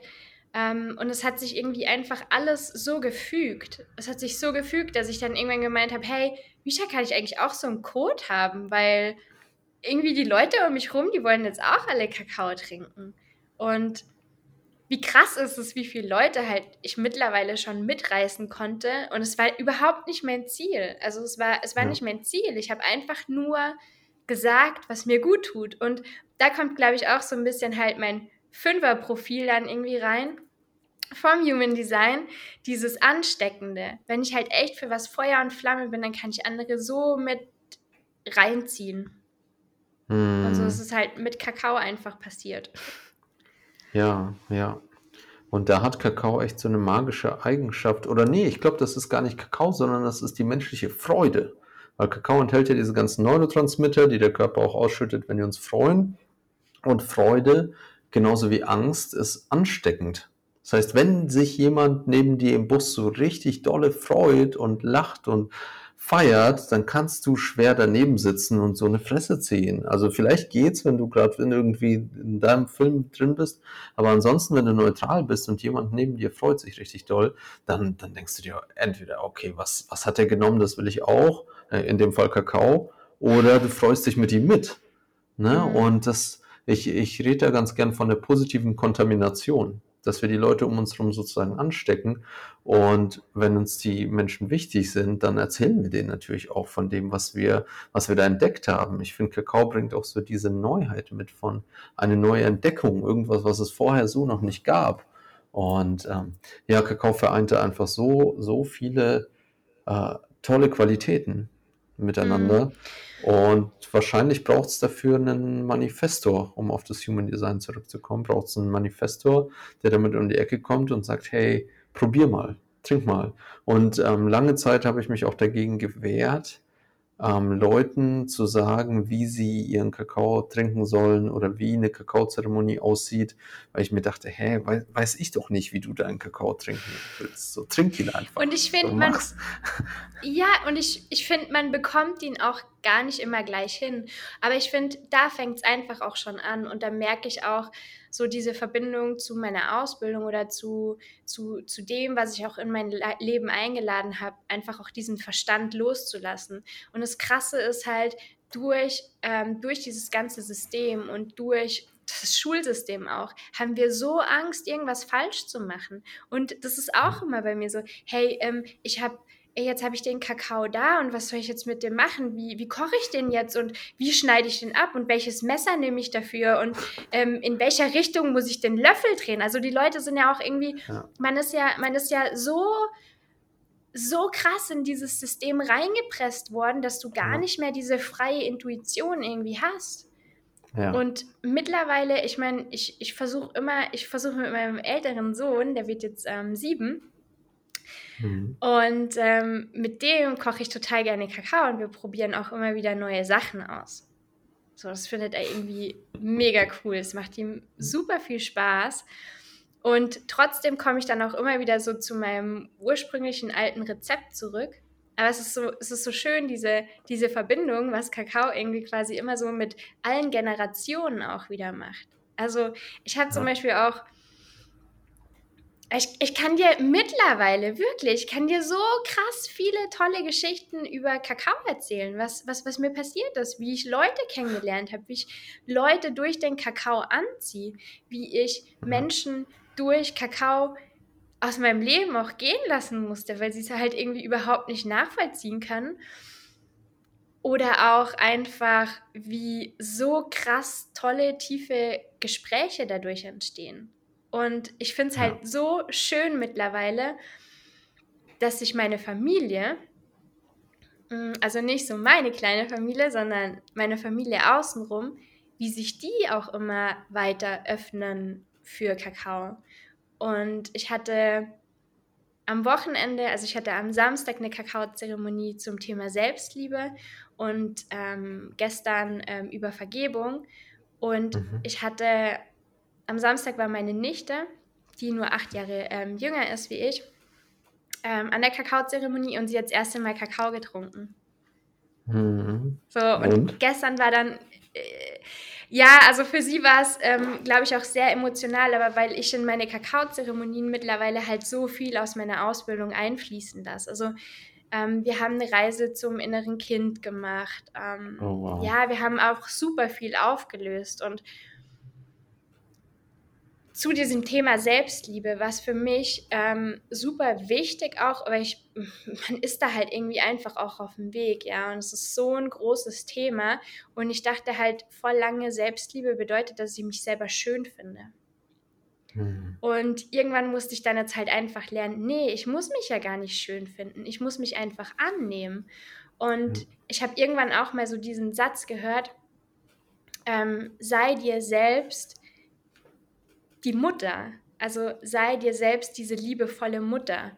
B: Ähm, und es hat sich irgendwie einfach alles so gefügt. Es hat sich so gefügt, dass ich dann irgendwann gemeint habe, hey, Misha, kann ich eigentlich auch so einen Code haben? Weil irgendwie die Leute um mich rum, die wollen jetzt auch alle Kakao trinken. Und wie krass ist es, wie viele Leute halt ich mittlerweile schon mitreißen konnte. Und es war überhaupt nicht mein Ziel. Also es war, es war ja. nicht mein Ziel. Ich habe einfach nur gesagt, was mir gut tut. Und da kommt, glaube ich, auch so ein bisschen halt mein Fünfer-Profil dann irgendwie rein vom Human Design, dieses Ansteckende. Wenn ich halt echt für was Feuer und Flamme bin, dann kann ich andere so mit reinziehen. Hm. Und so ist es halt mit Kakao einfach passiert.
A: Ja, ja. Und da hat Kakao echt so eine magische Eigenschaft. Oder nee, ich glaube, das ist gar nicht Kakao, sondern das ist die menschliche Freude. Weil Kakao enthält ja diese ganzen Neurotransmitter, die der Körper auch ausschüttet, wenn wir uns freuen. Und Freude, genauso wie Angst, ist ansteckend. Das heißt, wenn sich jemand neben dir im Bus so richtig dolle freut und lacht und feiert, dann kannst du schwer daneben sitzen und so eine Fresse ziehen. Also vielleicht geht's, wenn du gerade irgendwie in deinem Film drin bist, aber ansonsten, wenn du neutral bist und jemand neben dir freut sich richtig doll, dann, dann denkst du dir entweder, okay, was, was hat er genommen, das will ich auch, äh, in dem Fall Kakao, oder du freust dich mit ihm mit. Ne? Mhm. Und das, ich, ich rede da ganz gern von der positiven Kontamination, dass wir die Leute um uns herum sozusagen anstecken. Und wenn uns die Menschen wichtig sind, dann erzählen wir denen natürlich auch von dem, was wir, was wir da entdeckt haben. Ich finde, Kakao bringt auch so diese Neuheit mit von eine neue Entdeckung, irgendwas, was es vorher so noch nicht gab. Und ähm, ja, Kakao vereinte einfach so, so viele äh, tolle Qualitäten miteinander. Mhm. Und wahrscheinlich braucht es dafür einen Manifestor, um auf das Human Design zurückzukommen. Braucht es einen Manifestor, der damit um die Ecke kommt und sagt, hey, probier mal, trink mal. Und ähm, lange Zeit habe ich mich auch dagegen gewehrt, ähm, Leuten zu sagen, wie sie ihren Kakao trinken sollen oder wie eine Kakaozeremonie aussieht, weil ich mir dachte, hä, weiß, weiß ich doch nicht, wie du deinen Kakao trinken willst. So trink ihn einfach.
B: Und ich finde, man, ja, und ich, ich finde, man bekommt ihn auch gar nicht immer gleich hin. Aber ich finde, da fängt es einfach auch schon an und da merke ich auch, so diese Verbindung zu meiner Ausbildung oder zu, zu, zu dem, was ich auch in mein Leben eingeladen habe, einfach auch diesen Verstand loszulassen. Und das Krasse ist halt, durch, ähm, durch dieses ganze System und durch das Schulsystem auch, haben wir so Angst, irgendwas falsch zu machen. Und das ist auch immer bei mir so, hey, ähm, ich habe ey, jetzt habe ich den Kakao da und was soll ich jetzt mit dem machen? Wie, wie koche ich den jetzt und wie schneide ich den ab und welches Messer nehme ich dafür und ähm, in welcher Richtung muss ich den Löffel drehen? Also die Leute sind ja auch irgendwie, ja. man ist ja, man ist ja so so krass in dieses System reingepresst worden, dass du gar ja. nicht mehr diese freie Intuition irgendwie hast. Ja. Und mittlerweile, ich meine, ich, ich versuche immer, ich versuche mit meinem älteren Sohn, der wird jetzt ähm, sieben, Mhm. Und ähm, mit dem koche ich total gerne Kakao und wir probieren auch immer wieder neue Sachen aus. So, das findet er irgendwie mega cool. Es macht ihm super viel Spaß. Und trotzdem komme ich dann auch immer wieder so zu meinem ursprünglichen alten Rezept zurück. Aber es ist so, es ist so schön, diese, diese Verbindung, was Kakao irgendwie quasi immer so mit allen Generationen auch wieder macht. Also ich habe zum Beispiel auch ich, ich kann dir mittlerweile wirklich, ich kann dir so krass viele tolle Geschichten über Kakao erzählen, was, was, was mir passiert ist, wie ich Leute kennengelernt habe, wie ich Leute durch den Kakao anziehe, wie ich Menschen durch Kakao aus meinem Leben auch gehen lassen musste, weil sie es halt irgendwie überhaupt nicht nachvollziehen kann. Oder auch einfach, wie so krass tolle, tiefe Gespräche dadurch entstehen. Und ich finde es halt ja. so schön mittlerweile, dass sich meine Familie, mm, also nicht so meine kleine Familie, sondern meine Familie außenrum, wie sich die auch immer weiter öffnen für Kakao. Und ich hatte am Wochenende, also ich hatte am Samstag eine Kakaozeremonie zum Thema Selbstliebe und ähm, gestern ähm, über Vergebung. Und mhm. ich hatte am Samstag war meine Nichte, die nur acht Jahre ähm, jünger ist wie ich, ähm, an der Kakaozeremonie und sie hat das erste Mal Kakao getrunken. Mhm. So, und, und, gestern war dann, äh, ja, also für sie war es, ähm, glaube ich, auch sehr emotional, aber weil ich in meine Kakaozeremonien mittlerweile halt so viel aus meiner Ausbildung einfließen lasse. Also ähm, wir haben eine Reise zum inneren Kind gemacht. Ähm, oh, wow. Ja, wir haben auch super viel aufgelöst und zu diesem Thema Selbstliebe, was für mich ähm, super wichtig auch, aber ich, man ist da halt irgendwie einfach auch auf dem Weg, ja, und es ist so ein großes Thema und ich dachte halt voll lange, Selbstliebe bedeutet, dass ich mich selber schön finde. Mhm. Und irgendwann musste ich dann jetzt halt einfach lernen, nee, ich muss mich ja gar nicht schön finden, ich muss mich einfach annehmen. Und mhm. ich habe irgendwann auch mal so diesen Satz gehört, ähm, sei dir selbst die Mutter. Also sei dir selbst diese liebevolle Mutter.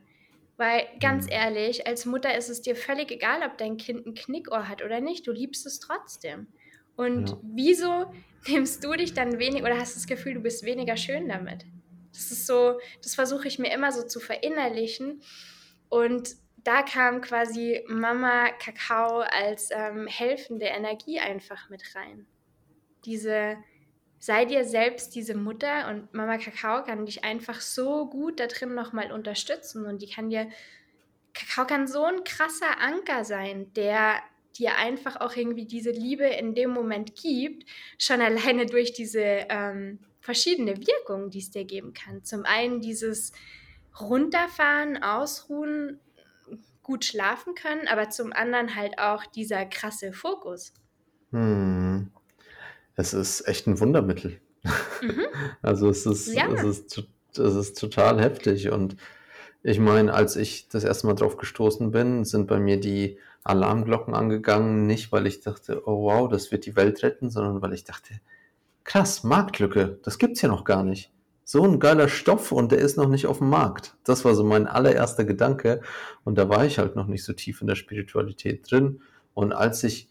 B: Weil ganz mhm. ehrlich, als Mutter ist es dir völlig egal, ob dein Kind ein Knickohr hat oder nicht. Du liebst es trotzdem. Und ja. wieso <laughs> nimmst du dich dann wenig oder hast das Gefühl, du bist weniger schön damit? Das ist so, das versuche ich mir immer so zu verinnerlichen. Und da kam quasi Mama Kakao als ähm, helfende Energie einfach mit rein. Diese, sei dir selbst diese Mutter und Mama Kakao kann dich einfach so gut da drin nochmal unterstützen und die kann dir, Kakao kann so ein krasser Anker sein, der dir einfach auch irgendwie diese Liebe in dem Moment gibt, schon alleine durch diese ähm, verschiedene Wirkungen, die es dir geben kann. Zum einen dieses Runterfahren, Ausruhen, gut schlafen können, aber zum anderen halt auch dieser krasse Fokus.
A: Hm. Es ist echt ein Wundermittel. Mhm. <laughs> Also es ist, ja. es, ist, es ist total heftig. Und ich meine, als ich das erste Mal drauf gestoßen bin, sind bei mir die Alarmglocken angegangen, nicht weil ich dachte, oh wow, das wird die Welt retten, sondern weil ich dachte, krass, Marktlücke, das gibt's ja noch gar nicht. So ein geiler Stoff und der ist noch nicht auf dem Markt. Das war so mein allererster Gedanke und da war ich halt noch nicht so tief in der Spiritualität drin. Und als ich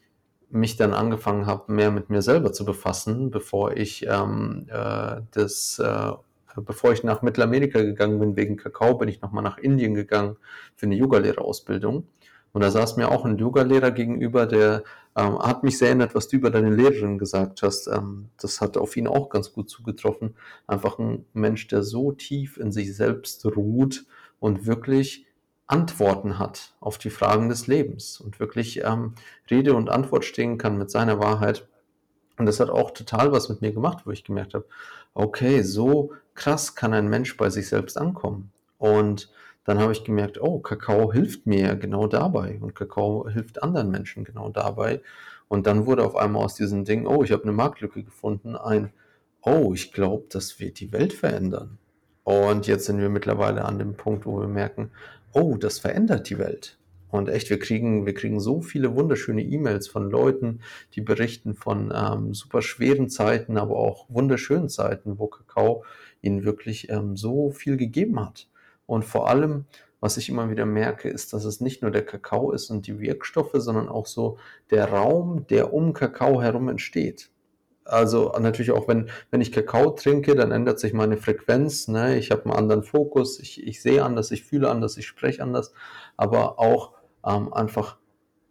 A: mich dann angefangen habe, mehr mit mir selber zu befassen, bevor ich ähm, äh, das, äh, bevor ich nach Mittelamerika gegangen bin wegen Kakao, bin ich nochmal nach Indien gegangen für eine Yogalehrerausbildung. Und da saß mir auch ein Yogalehrer gegenüber, der ähm, hat mich sehr erinnert, was du über deine Lehrerin gesagt hast. Ähm, das hat auf ihn auch ganz gut zugetroffen. Einfach ein Mensch, der so tief in sich selbst ruht und wirklich Antworten hat auf die Fragen des Lebens und wirklich ähm, Rede und Antwort stehen kann mit seiner Wahrheit. Und das hat auch total was mit mir gemacht, wo ich gemerkt habe, okay, so krass kann ein Mensch bei sich selbst ankommen. Und dann habe ich gemerkt, oh, Kakao hilft mir genau dabei und Kakao hilft anderen Menschen genau dabei. Und dann wurde auf einmal aus diesem Ding, oh, ich habe eine Marktlücke gefunden, ein, oh, ich glaube, das wird die Welt verändern. Und jetzt sind wir mittlerweile an dem Punkt, wo wir merken, oh, das verändert die Welt. Und echt, wir kriegen, wir kriegen so viele wunderschöne E-Mails von Leuten, die berichten von ähm, super schweren Zeiten, aber auch wunderschönen Zeiten, wo Kakao ihnen wirklich ähm, so viel gegeben hat. Und vor allem, was ich immer wieder merke, ist, dass es nicht nur der Kakao ist und die Wirkstoffe, sondern auch so der Raum, der um Kakao herum entsteht. Also natürlich auch, wenn, wenn ich Kakao trinke, dann ändert sich meine Frequenz. Ne? Ich habe einen anderen Fokus, ich, ich sehe anders, ich fühle anders, ich spreche anders. Aber auch ähm, einfach,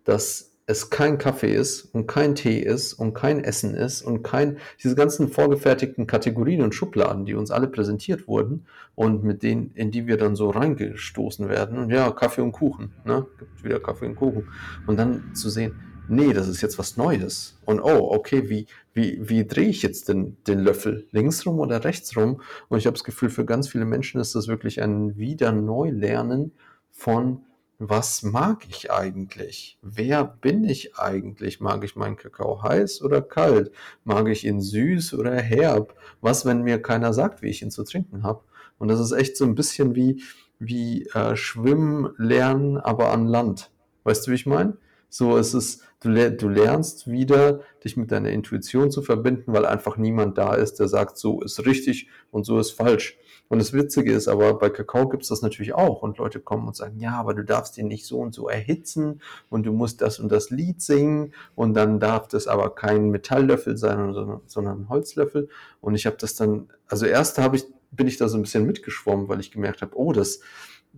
A: dass es kein Kaffee ist und kein Tee ist und kein Essen ist und kein, diese ganzen vorgefertigten Kategorien und Schubladen, die uns alle präsentiert wurden und mit denen, in die wir dann so reingestoßen werden. Und ja, Kaffee und Kuchen, ne? Gibt wieder Kaffee und Kuchen. Und dann zu sehen, nee, das ist jetzt was Neues. Und oh, okay, wie, wie, wie drehe ich jetzt den, den Löffel? Links rum oder rechts rum? Und ich habe das Gefühl, für ganz viele Menschen ist das wirklich ein Wieder-Neulernen von was mag ich eigentlich? Wer bin ich eigentlich? Mag ich meinen Kakao heiß oder kalt? Mag ich ihn süß oder herb? Was, wenn mir keiner sagt, wie ich ihn zu trinken habe? Und das ist echt so ein bisschen wie, wie äh, Schwimmen lernen, aber an Land. Weißt du, wie ich meine? So, es ist, du, du lernst wieder, dich mit deiner Intuition zu verbinden, weil einfach niemand da ist, der sagt, so ist richtig und so ist falsch. Und das Witzige ist aber, bei Kakao gibt es das natürlich auch. Und Leute kommen und sagen, ja, aber du darfst ihn nicht so und so erhitzen und du musst das und das Lied singen und dann darf das aber kein Metalllöffel sein, sondern, ein Holzlöffel. Und ich habe das dann, also erst habe ich, bin ich da so ein bisschen mitgeschwommen, weil ich gemerkt habe, oh, das,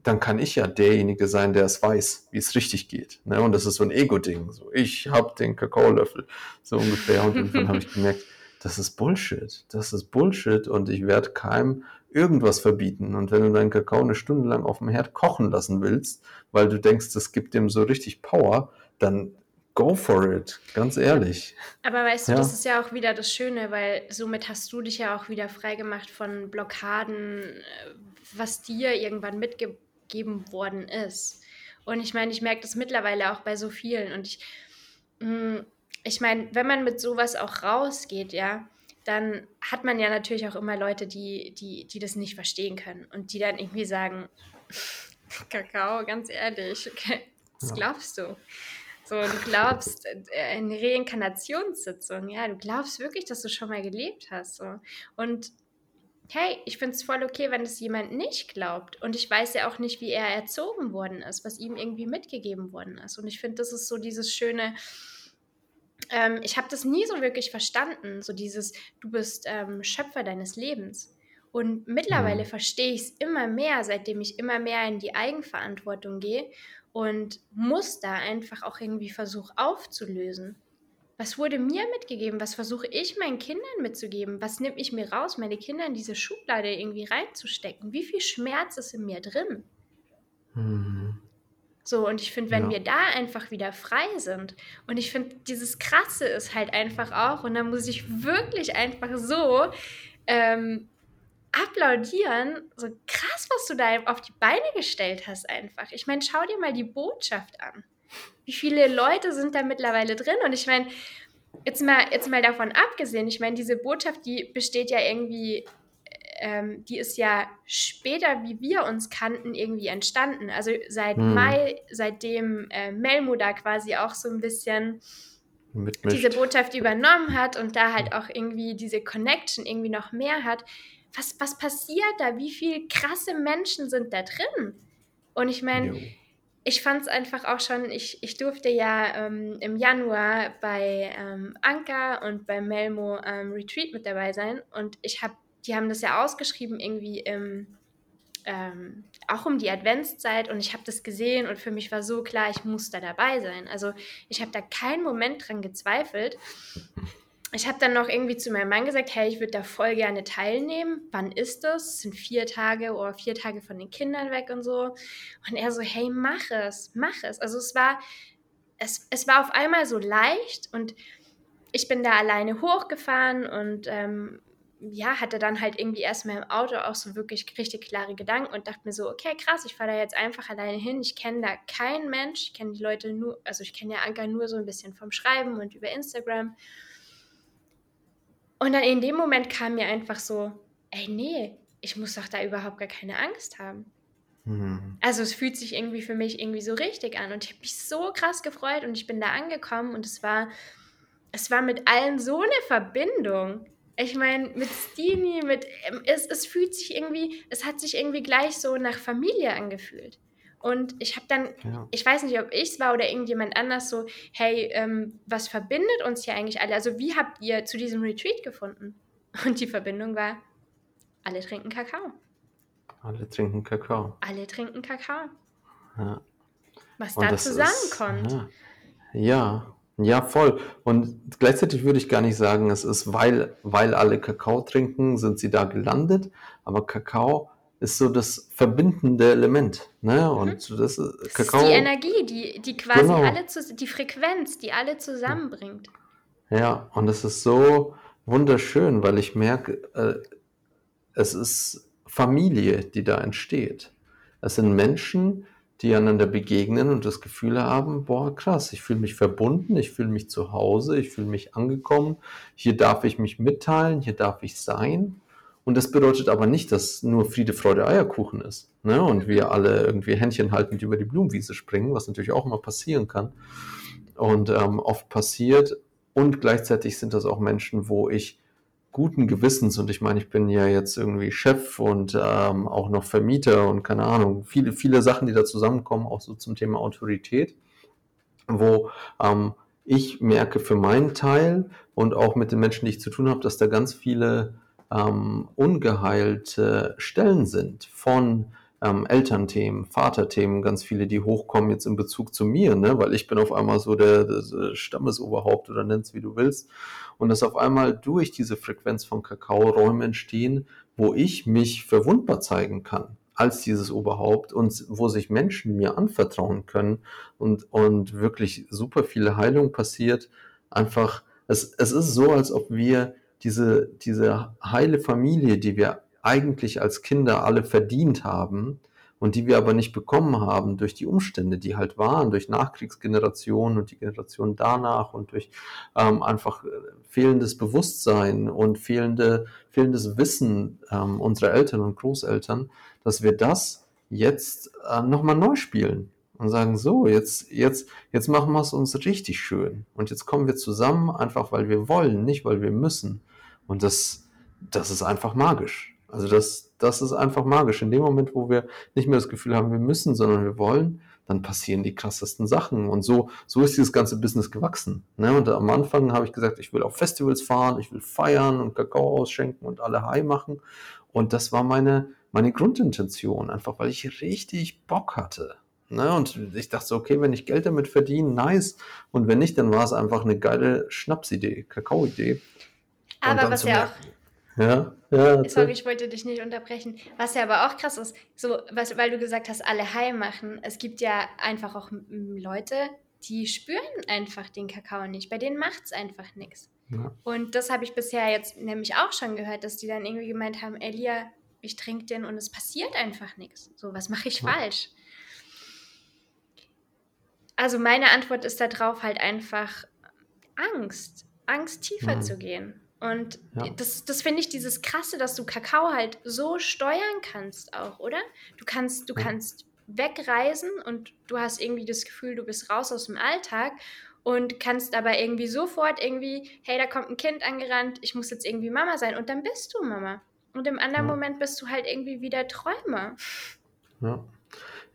A: dann kann ich ja derjenige sein, der es weiß, wie es richtig geht. Ne? Und das ist so ein Ego-Ding. So, ich habe den Kakaolöffel, so ungefähr. Und irgendwann habe ich gemerkt, das ist Bullshit. Das ist Bullshit und ich werde keinem irgendwas verbieten. Und wenn du deinen Kakao eine Stunde lang auf dem Herd kochen lassen willst, weil du denkst, das gibt dem so richtig Power, dann go for it, ganz ehrlich.
B: Aber weißt du, ja. das ist ja auch wieder das Schöne, weil somit hast du dich ja auch wieder freigemacht von Blockaden, äh, was dir irgendwann mitgegeben gegeben worden ist. Und ich meine, ich merke das mittlerweile auch bei so vielen. Und ich, mm, ich meine, wenn man mit sowas auch rausgeht, ja, dann hat man ja natürlich auch immer Leute, die, die, die das nicht verstehen können und die dann irgendwie sagen, <laughs> Kakao, ganz ehrlich, okay, was glaubst du? So, du glaubst äh, in Reinkarnationssitzung, ja, du glaubst wirklich, dass du schon mal gelebt hast. So. Und hey, ich finde es voll okay, wenn es jemand nicht glaubt. Und ich weiß ja auch nicht, wie er erzogen worden ist, was ihm irgendwie mitgegeben worden ist. Und ich finde, das ist so dieses schöne, ähm, ich habe das nie so wirklich verstanden, so dieses, du bist ähm, Schöpfer deines Lebens. Und mittlerweile mhm. verstehe ich es immer mehr, seitdem ich immer mehr in die Eigenverantwortung gehe und muss da einfach auch irgendwie versuche aufzulösen was wurde mir mitgegeben? Was versuche ich meinen Kindern mitzugeben? Was nimmt mich mir raus, meine Kinder in diese Schublade irgendwie reinzustecken? Wie viel Schmerz ist in mir drin?
A: Hm.
B: So, und ich finde, wenn
A: Ja.
B: wir da einfach wieder frei sind, und ich finde, dieses Krasse ist halt einfach auch, und da muss ich wirklich einfach so ähm, applaudieren, so krass, was du da auf die Beine gestellt hast, einfach. Ich meine, schau dir mal die Botschaft an. Wie viele Leute sind da mittlerweile drin? Und ich meine, jetzt mal, jetzt mal davon abgesehen, ich meine, diese Botschaft, die besteht ja irgendwie ähm, die ist ja später, wie wir uns kannten, irgendwie entstanden. Also seit
A: Hm.
B: Mai, seitdem äh, Melmo da quasi auch so ein bisschen
A: Mitmischt.
B: diese Botschaft übernommen hat und da halt auch irgendwie diese Connection irgendwie noch mehr hat. Was, was passiert da? Wie viele krasse Menschen sind da drin? Und ich meine. Ich fand es einfach auch schon, ich, ich durfte ja ähm, im Januar bei ähm, Anka und bei Melmo ähm, Retreat mit dabei sein und ich habe, die haben das ja ausgeschrieben irgendwie im, ähm, auch um die Adventszeit und ich habe das gesehen und für mich war so klar, ich muss da dabei sein. Also ich habe da keinen Moment dran gezweifelt. Ich habe dann noch irgendwie zu meinem Mann gesagt, hey, ich würde da voll gerne teilnehmen. Wann ist das? Es sind vier Tage oder vier Tage von den Kindern weg und so. Und er so, hey, mach es, mach es. Also es war, es, es war auf einmal so leicht und ich bin da alleine hochgefahren und ähm, ja, hatte dann halt irgendwie erstmal im Auto auch so wirklich richtig klare Gedanken und dachte mir so, okay, krass, ich fahre da jetzt einfach alleine hin. Ich kenne da keinen Mensch, ich kenne die Leute nur, also ich kenne ja Anka nur so ein bisschen vom Schreiben und über Instagram. Und dann in dem Moment kam mir einfach so, ey, nee, ich muss doch da überhaupt gar keine Angst haben.
A: Hm.
B: Also es fühlt sich irgendwie für mich irgendwie so richtig an und ich habe mich so krass gefreut und ich bin da angekommen und es war, es war mit allen so eine Verbindung. Ich meine, mit Stini, mit es, es fühlt sich irgendwie, es hat sich irgendwie gleich so nach Familie angefühlt. Und ich habe dann,
A: Ja.
B: ich weiß nicht, ob ich es war oder irgendjemand anders so, hey, ähm, was verbindet uns hier eigentlich alle? Also wie habt ihr zu diesem Retreat gefunden? <laughs> Und die Verbindung war, alle trinken Kakao.
A: Alle trinken Kakao.
B: Alle trinken Kakao.
A: Ja.
B: Was
A: Und
B: da
A: das ist-
B: zusammenkommt.
A: Ja. ja, ja, voll. Und gleichzeitig würde ich gar nicht sagen, es ist, weil, weil alle Kakao trinken, sind sie da gelandet. Aber Kakao ist so das verbindende Element. Ne? Und das ist,
B: Das ist
A: Kakao.
B: die Energie, die, die quasi
A: Genau.
B: alle, zu, die Frequenz, die alle zusammenbringt.
A: Ja, und es ist so wunderschön, weil ich merke, äh, es ist Familie, die da entsteht. Es sind Menschen, die einander begegnen und das Gefühl haben, boah, krass, ich fühle mich verbunden, ich fühle mich zu Hause, ich fühle mich angekommen, hier darf ich mich mitteilen, hier darf ich sein. Und das bedeutet aber nicht, dass nur Friede, Freude, Eierkuchen ist. Ne? Und wir alle irgendwie Händchen haltend über die Blumenwiese springen, was natürlich auch immer passieren kann. Und ähm, oft passiert. Und gleichzeitig sind das auch Menschen, wo ich guten Gewissens, und ich meine, ich bin ja jetzt irgendwie Chef und ähm, auch noch Vermieter und keine Ahnung, viele, viele Sachen, die da zusammenkommen, auch so zum Thema Autorität, wo ähm, ich merke für meinen Teil und auch mit den Menschen, die ich zu tun habe, dass da ganz viele ähm, ungeheilte Stellen sind von ähm, Elternthemen, Vaterthemen, ganz viele, die hochkommen jetzt in Bezug zu mir, ne? weil ich bin auf einmal so der, äh, Stammesoberhaupt oder nenn's wie du willst. Und dass auf einmal durch diese Frequenz von Kakao Räume entstehen, wo ich mich verwundbar zeigen kann als dieses Oberhaupt und wo sich Menschen mir anvertrauen können und, und wirklich super viele Heilung passiert. Einfach, es, es ist so, als ob wir diese, diese heile Familie, die wir eigentlich als Kinder alle verdient haben und die wir aber nicht bekommen haben durch die Umstände, die halt waren, durch Nachkriegsgenerationen und die Generation danach und durch ähm, einfach äh, fehlendes Bewusstsein und fehlende, fehlendes Wissen ähm, unserer Eltern und Großeltern, dass wir das jetzt äh, nochmal neu spielen und sagen, so, jetzt, jetzt, jetzt machen wir es uns richtig schön. Und jetzt kommen wir zusammen, einfach weil wir wollen, nicht weil wir müssen. Und das, das ist einfach magisch. Also das, das ist einfach magisch. In dem Moment, wo wir nicht mehr das Gefühl haben, wir müssen, sondern wir wollen, dann passieren die krassesten Sachen. Und so, so ist dieses ganze Business gewachsen. Ne? Und am Anfang habe ich gesagt, ich will auf Festivals fahren, ich will feiern und Kakao ausschenken und alle High machen. Und das war meine, meine Grundintention, einfach weil ich richtig Bock hatte. Ne? Und ich dachte so, okay, wenn ich Geld damit verdiene, nice. Und wenn nicht, dann war es einfach eine geile Schnapsidee, Kakao-Idee.
B: Aber was ja auch
A: Ja, ja.
B: Sorry, ich wollte dich nicht unterbrechen. Was ja aber auch krass ist, so, was, weil du gesagt hast, alle High machen. Es gibt ja einfach auch Leute, die spüren einfach den Kakao nicht. Bei denen macht es einfach nichts. Ja. Und das habe ich bisher jetzt nämlich auch schon gehört, dass die dann irgendwie gemeint haben, Elia, ich trinke den und es passiert einfach nichts. So, was mache ich ja. falsch? Also meine Antwort ist darauf halt einfach Angst. Angst tiefer mhm. zu gehen. Und ja. das, das finde ich dieses Krasse, dass du Kakao halt so steuern kannst auch, oder? Du kannst, du ja. kannst wegreisen und du hast irgendwie das Gefühl, du bist raus aus dem Alltag und kannst aber irgendwie sofort irgendwie, hey, da kommt ein Kind angerannt, ich muss jetzt irgendwie Mama sein und dann bist du Mama. Und im anderen ja. Moment bist du halt irgendwie wieder Träumer.
A: Ja,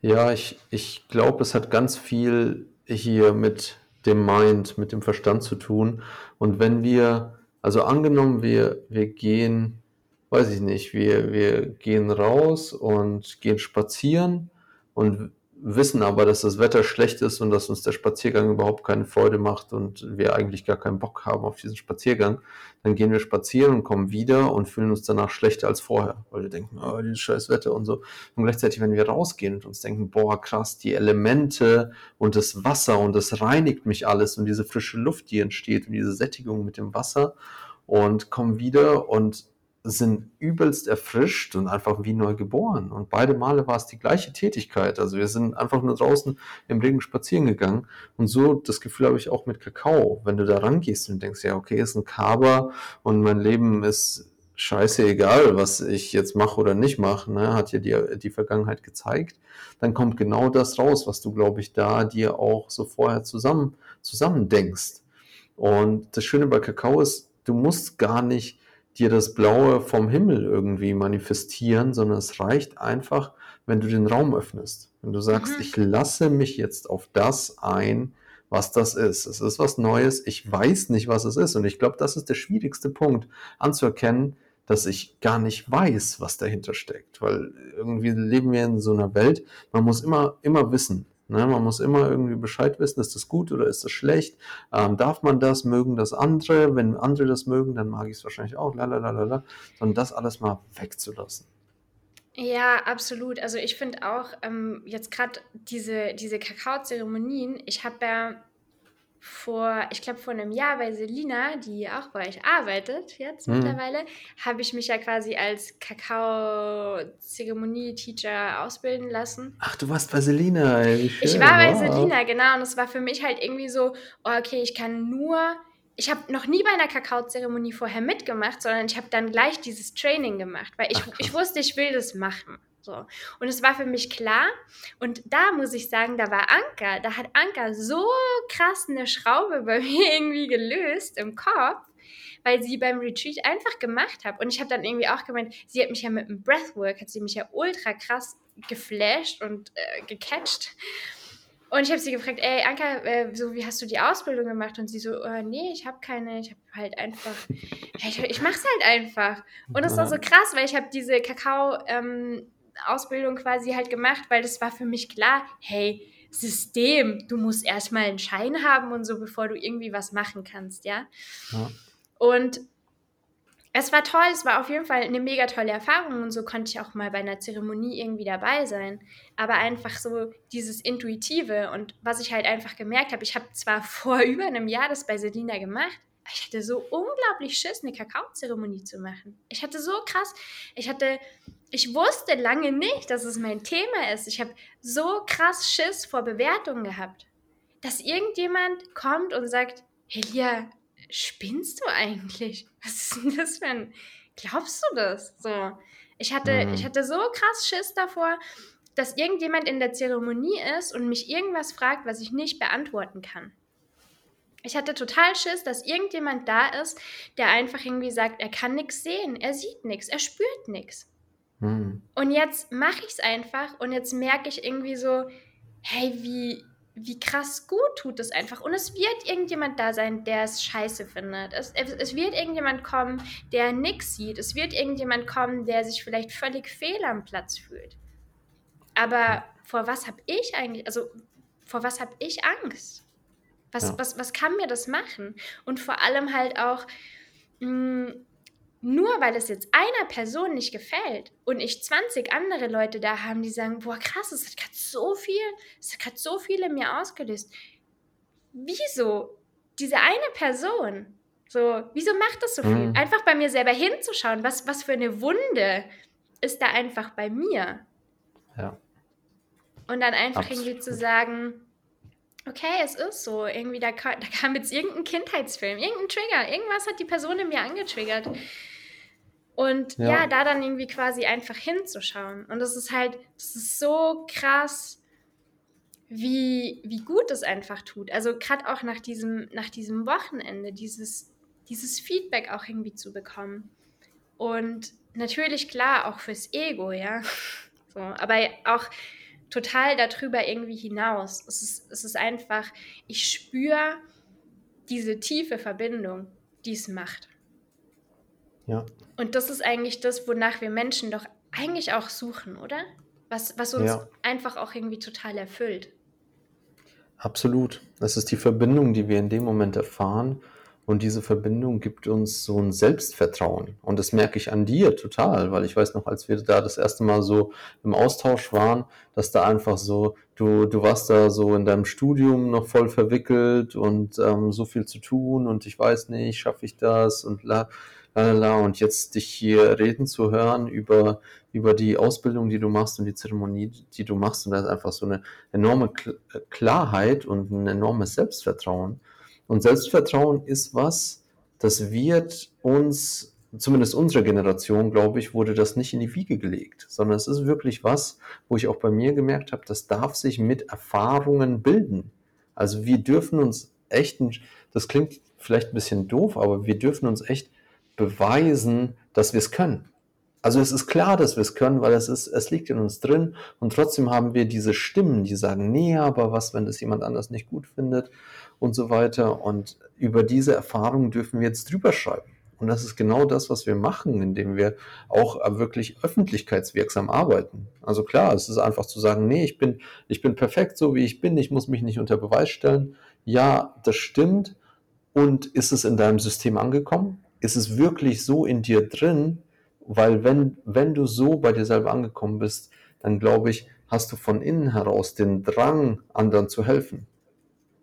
A: ja ich, ich glaube, es hat ganz viel hier mit dem Mind, mit dem Verstand zu tun. Und wenn wir, also angenommen, wir, wir gehen, weiß ich nicht, wir, wir gehen raus und gehen spazieren und wissen aber, dass das Wetter schlecht ist und dass uns der Spaziergang überhaupt keine Freude macht und wir eigentlich gar keinen Bock haben auf diesen Spaziergang, dann gehen wir spazieren und kommen wieder und fühlen uns danach schlechter als vorher, weil wir denken, oh, dieses scheiß Wetter und so. Und gleichzeitig, wenn wir rausgehen und uns denken, boah, krass, die Elemente und das Wasser und das reinigt mich alles und diese frische Luft, die entsteht und diese Sättigung mit dem Wasser und kommen wieder und sind übelst erfrischt und einfach wie neu geboren. Und beide Male war es die gleiche Tätigkeit. Also wir sind einfach nur draußen im Regen spazieren gegangen. Und so das Gefühl habe ich auch mit Kakao. Wenn du da rangehst und denkst, ja, okay, ist ein Kaber und mein Leben ist scheiße egal, was ich jetzt mache oder nicht mache, ne, hat ja die, die Vergangenheit gezeigt, dann kommt genau das raus, was du, glaube ich, da dir auch so vorher zusammen, zusammen denkst. Und das Schöne bei Kakao ist, du musst gar nicht dir das Blaue vom Himmel irgendwie manifestieren, sondern es reicht einfach, wenn du den Raum öffnest. Wenn du sagst, mhm. ich lasse mich jetzt auf das ein, was das ist. Es ist was Neues, ich weiß nicht, was es ist. Und ich glaube, das ist der schwierigste Punkt, anzuerkennen, dass ich gar nicht weiß, was dahinter steckt. Weil irgendwie leben wir in so einer Welt, man muss immer, immer wissen, Ne? Man muss immer irgendwie Bescheid wissen, ist das gut oder ist das schlecht? Ähm, darf man das? Mögen das andere? Wenn andere das mögen, dann mag ich es wahrscheinlich auch. Lalalala. Sondern das alles mal wegzulassen.
B: Ja, absolut. Also ich finde auch ähm, jetzt gerade diese, diese Kakao-Zeremonien, ich habe ja vor, ich glaube, vor einem Jahr bei Selina, die auch bei euch arbeitet jetzt mhm. mittlerweile, habe ich mich ja quasi als Kakao-Zeremonie-Teacher ausbilden lassen.
A: Ach, du warst bei Selina.
B: Ich war bei wow. Selina, genau. Und es war für mich halt irgendwie so, oh, okay, ich kann nur ich habe noch nie bei einer Kakaozeremonie vorher mitgemacht, sondern ich habe dann gleich dieses Training gemacht, weil ich, Ach, ich wusste, ich will das machen. So. Und es war für mich klar. Und da muss ich sagen, da war Anka, da hat Anka so krass eine Schraube bei <laughs> mir irgendwie gelöst im Kopf, weil sie beim Retreat einfach gemacht hat. Und ich habe dann irgendwie auch gemeint, sie hat mich ja mit dem Breathwork, hat sie mich ja ultra krass geflasht und äh, gecatcht. Und ich habe sie gefragt, ey, Anka, äh, so wie hast du die Ausbildung gemacht? Und sie so, äh, nee, ich habe keine, ich habe halt einfach, ich, ich mache es halt einfach. Und das war so krass, weil ich habe diese Kakao, ähm, Ausbildung quasi halt gemacht, weil das war für mich klar, hey, System, du musst erstmal einen Schein haben und so, bevor du irgendwie was machen kannst, ja. ja. Und es war toll, es war auf jeden Fall eine mega tolle Erfahrung und so konnte ich auch mal bei einer Zeremonie irgendwie dabei sein. Aber einfach so dieses Intuitive und was ich halt einfach gemerkt habe, ich habe zwar <laughs> vor über einem Jahr das bei Selina gemacht, ich hatte so unglaublich Schiss, eine Kakaozeremonie zu machen. Ich hatte so krass, ich hatte, ich wusste lange nicht, dass es mein Thema ist. Ich habe so krass Schiss vor Bewertungen gehabt, dass irgendjemand kommt und sagt, Helia, spinnst du eigentlich? Was ist denn das für ein, glaubst du das? So, ich hatte, mhm. ich hatte so krass Schiss davor, dass irgendjemand in der Zeremonie ist und mich irgendwas fragt, was ich nicht beantworten kann. Ich hatte total Schiss, dass irgendjemand da ist, der einfach irgendwie sagt, er kann nichts sehen, er sieht nichts, er spürt nichts. Hm. Und jetzt mache ich es einfach und jetzt merke ich irgendwie so, hey, wie, wie krass gut tut es einfach. Und es wird irgendjemand da sein, der es scheiße findet. Es, es wird irgendjemand kommen, der nichts sieht. Es wird irgendjemand kommen, der sich vielleicht völlig fehl am Platz fühlt. Aber vor was habe ich eigentlich, also vor was habe ich Angst? Was, ja. was, was kann mir das machen? Und vor allem halt auch mh, mm, nur nur weil es jetzt einer Person nicht gefällt und ich 20 andere Leute da haben, die sagen, boah krass, es hat gerade so viel, es hat gerade so viel in mir ausgelöst. Wieso? Diese eine Person, so, wieso macht das so viel? Mhm. Einfach bei mir selber hinzuschauen, was, was für eine Wunde ist da einfach bei mir.
A: Ja.
B: Und dann einfach Absolut. irgendwie zu sagen, okay, es ist so. Irgendwie, da, kam, da kam jetzt irgendein Kindheitsfilm, irgendein Trigger, irgendwas hat die Person in mir angetriggert. Und ja. ja, da dann irgendwie quasi einfach hinzuschauen. Und das ist halt, das ist so krass, wie, wie gut es einfach tut. Also gerade auch nach diesem, nach diesem Wochenende, dieses, dieses Feedback auch irgendwie zu bekommen. Und natürlich klar auch fürs Ego, ja. <laughs> So, aber auch total darüber irgendwie hinaus. Es ist, es ist einfach, ich spüre diese tiefe Verbindung, die es macht.
A: Ja.
B: Und das ist eigentlich das, wonach wir Menschen doch eigentlich auch suchen, oder? Was, was uns ja. einfach auch irgendwie total erfüllt.
A: Absolut. Das ist die Verbindung, die wir in dem Moment erfahren und diese Verbindung gibt uns so ein Selbstvertrauen. Und das merke ich an dir total, weil ich weiß noch, als wir da das erste Mal so im Austausch waren, dass da einfach so, du, du warst da so in deinem Studium noch voll verwickelt und ähm, so viel zu tun und ich weiß nicht, schaffe ich das und la, la, la. Und jetzt dich hier reden zu hören über, über die Ausbildung, die du machst und die Zeremonie, die du machst. Und da ist einfach so eine enorme Klarheit und ein enormes Selbstvertrauen. Und Selbstvertrauen ist was, das wird uns, zumindest unsere Generation, glaube ich, wurde das nicht in die Wiege gelegt, sondern es ist wirklich was, wo ich auch bei mir gemerkt habe, das darf sich mit Erfahrungen bilden. Also wir dürfen uns echt, das klingt vielleicht ein bisschen doof, aber wir dürfen uns echt beweisen, dass wir es können. Also es ist klar, dass wir es können, weil es ist, es liegt in uns drin und trotzdem haben wir diese Stimmen, die sagen, nee, aber was, wenn das jemand anders nicht gut findet? und so weiter. Und über diese Erfahrungen dürfen wir jetzt drüber schreiben. Und das ist genau das, was wir machen, indem wir auch wirklich öffentlichkeitswirksam arbeiten. Also klar, es ist einfach zu sagen, nee, ich bin, ich bin perfekt so, wie ich bin, ich muss mich nicht unter Beweis stellen. Ja, das stimmt. Und ist es in deinem System angekommen? Ist es wirklich so in dir drin? Weil wenn, wenn du so bei dir selber angekommen bist, dann glaube ich, hast du von innen heraus den Drang, anderen zu helfen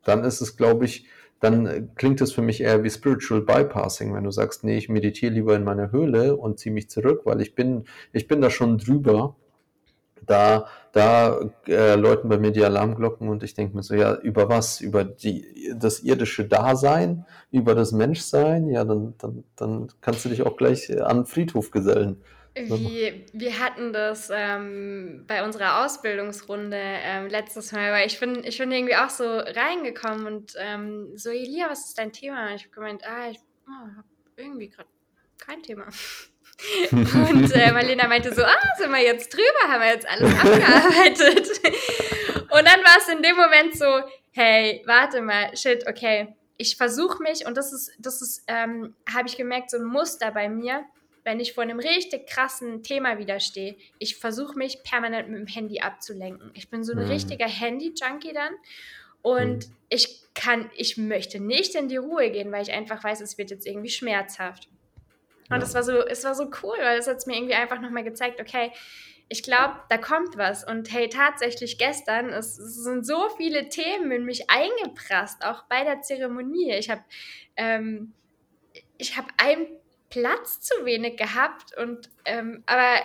A: dann ist es, glaube ich, dann klingt es für mich eher wie Spiritual Bypassing, wenn du sagst, nee, ich meditiere lieber in meiner Höhle und ziehe mich zurück, weil ich bin, ich bin da schon drüber. Da, da äh, läuten bei mir die Alarmglocken und ich denke mir so, ja, über was? Über die, das irdische Dasein, über das Menschsein? Ja, dann, dann, dann kannst du dich auch gleich an den Friedhof gesellen.
B: Wie, wir hatten das ähm, bei unserer Ausbildungsrunde ähm, letztes Mal, weil ich bin, ich bin irgendwie auch so reingekommen und ähm, so, Elia, was ist dein Thema? Und ich habe gemeint, ah, ich oh, habe irgendwie gerade kein Thema. Und äh, Marlena meinte so, ah, sind wir jetzt drüber, haben wir jetzt alles abgearbeitet. und dann war es in dem Moment so, hey, warte mal, shit, okay, ich versuche mich und das ist, das ist, ähm, habe ich gemerkt, so ein Muster bei mir wenn ich vor einem richtig krassen Thema widerstehe, ich versuche mich permanent mit dem Handy abzulenken. Ich bin so ein mhm. richtiger Handy-Junkie dann. Und mhm. ich kann, ich möchte nicht in die Ruhe gehen, weil ich einfach weiß, es wird jetzt irgendwie schmerzhaft. Und es war so, es war so cool, weil es hat mir irgendwie einfach nochmal gezeigt, okay, ich glaube, da kommt was. Und hey, tatsächlich gestern, es, es, sind so viele Themen in mich eingeprasst, auch bei der Zeremonie. Ich habe ähm, ich habe ein Platz zu wenig gehabt und ähm, aber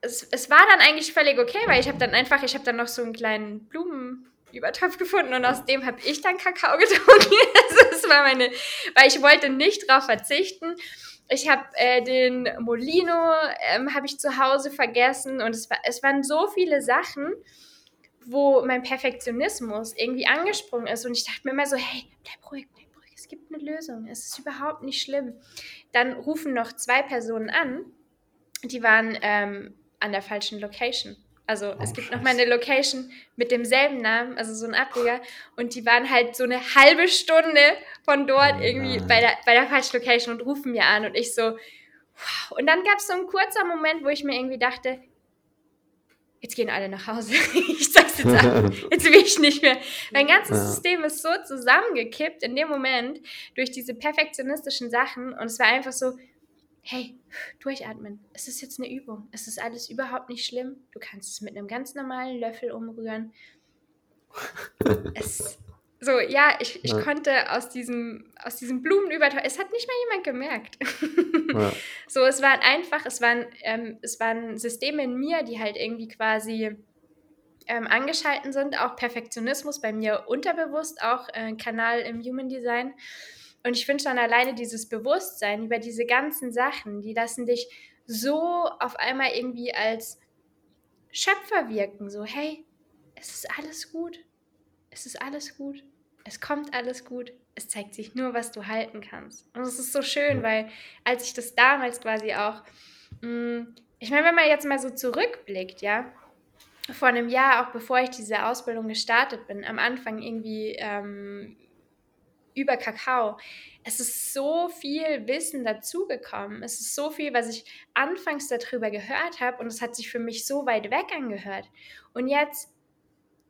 B: es, es war dann eigentlich völlig okay, weil ich habe dann einfach, ich habe dann noch so einen kleinen Blumenübertopf gefunden und aus dem habe ich dann Kakao <laughs> getrunken. also das war meine, weil ich wollte nicht darauf verzichten. Ich habe äh, den Molino ähm, habe ich zu Hause vergessen und es, war, es waren so viele Sachen, wo mein Perfektionismus irgendwie angesprungen ist und ich dachte mir immer so, hey, bleib ruhig, bleib ruhig, es gibt eine Lösung, es ist überhaupt nicht schlimm. Dann rufen noch zwei Personen an, die waren ähm, an der falschen Location. Also oh, es gibt noch mal eine Location mit demselben Namen, also so ein Ableger. Und die waren halt so eine halbe Stunde von dort oh, irgendwie bei der, bei der falschen Location und rufen mir an. Und ich so, wow. Und dann gab es so einen kurzen Moment, wo ich mir irgendwie dachte, jetzt gehen alle nach Hause. <laughs> ich sag's jetzt ab. <laughs> Jetzt will ich nicht mehr. Mein ganzes ja. System ist so zusammengekippt in dem Moment durch diese perfektionistischen Sachen und es war einfach so, hey, durchatmen. Es ist jetzt eine Übung. Es ist alles überhaupt nicht schlimm. Du kannst es mit einem ganz normalen Löffel umrühren. es, so, ja, ich, ich ja. konnte aus diesem, aus diesem Blumenübertauch, es hat nicht mal jemand gemerkt. ja. <laughs> So, es waren einfach, es waren, ähm, es waren Systeme in mir, die halt irgendwie quasi ähm, angeschalten sind, auch Perfektionismus bei mir unterbewusst, auch äh, Kanal im Human Design. Und ich finde schon alleine dieses Bewusstsein über diese ganzen Sachen, die lassen dich so auf einmal irgendwie als Schöpfer wirken. So, hey, es ist alles gut. Es ist alles gut. Es kommt alles gut. Es zeigt sich nur, was du halten kannst. Und es ist so schön, weil als ich das damals quasi auch, mh, mm, ich meine, wenn man jetzt mal so zurückblickt, ja, vor einem Jahr, auch bevor ich diese Ausbildung gestartet bin, am Anfang irgendwie ähm, über Kakao. Es ist so viel Wissen dazugekommen. Es ist so viel, was ich anfangs darüber gehört habe und es hat sich für mich so weit weg angehört. Und jetzt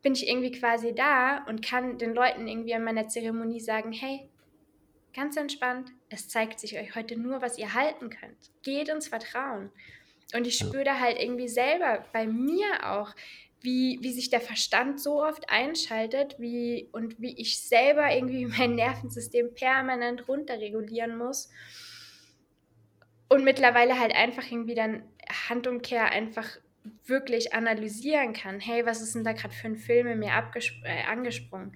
B: bin ich irgendwie quasi da und kann den Leuten irgendwie an meiner Zeremonie sagen, hey, ganz entspannt, es zeigt sich euch heute nur, was ihr halten könnt. Geht ins Vertrauen. Und ich spüre da halt irgendwie selber bei mir auch, wie, wie sich der Verstand so oft einschaltet wie, und wie ich selber irgendwie <laughs> mein Nervensystem permanent runterregulieren muss. Und mittlerweile halt einfach irgendwie dann Handumkehr einfach wirklich analysieren kann. Hey, was ist denn da gerade für ein Film in mir äh, angesprungen?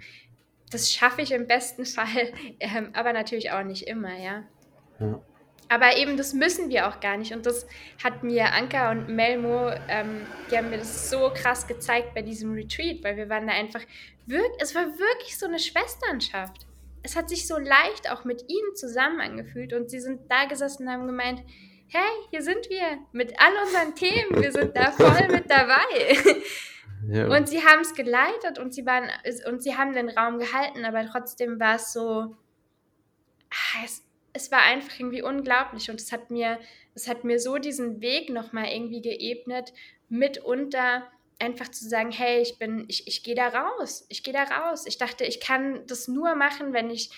B: Das schaffe ich im besten <laughs> Fall, ähm, aber natürlich auch nicht immer, ja. ja. Aber eben, das müssen wir auch gar nicht. Und das hat mir Anka und Melmo, ähm, die haben mir das so krass gezeigt bei diesem Retreat, weil wir waren da einfach, es war wirklich so eine Schwesternschaft. Es hat sich so leicht auch mit ihnen zusammen angefühlt und sie sind da gesessen und haben gemeint, hey, hier sind wir mit all unseren Themen, wir sind da voll <laughs> mit dabei. Ja. Und sie haben es geleitet und sie waren und sie haben den Raum gehalten, aber trotzdem war es so, ah, es, es war einfach irgendwie unglaublich und es hat mir, es hat mir so diesen Weg nochmal irgendwie geebnet, mitunter einfach zu sagen, hey, ich bin, ich, ich gehe da raus, ich gehe da raus. Ich dachte, ich kann das nur machen, wenn ich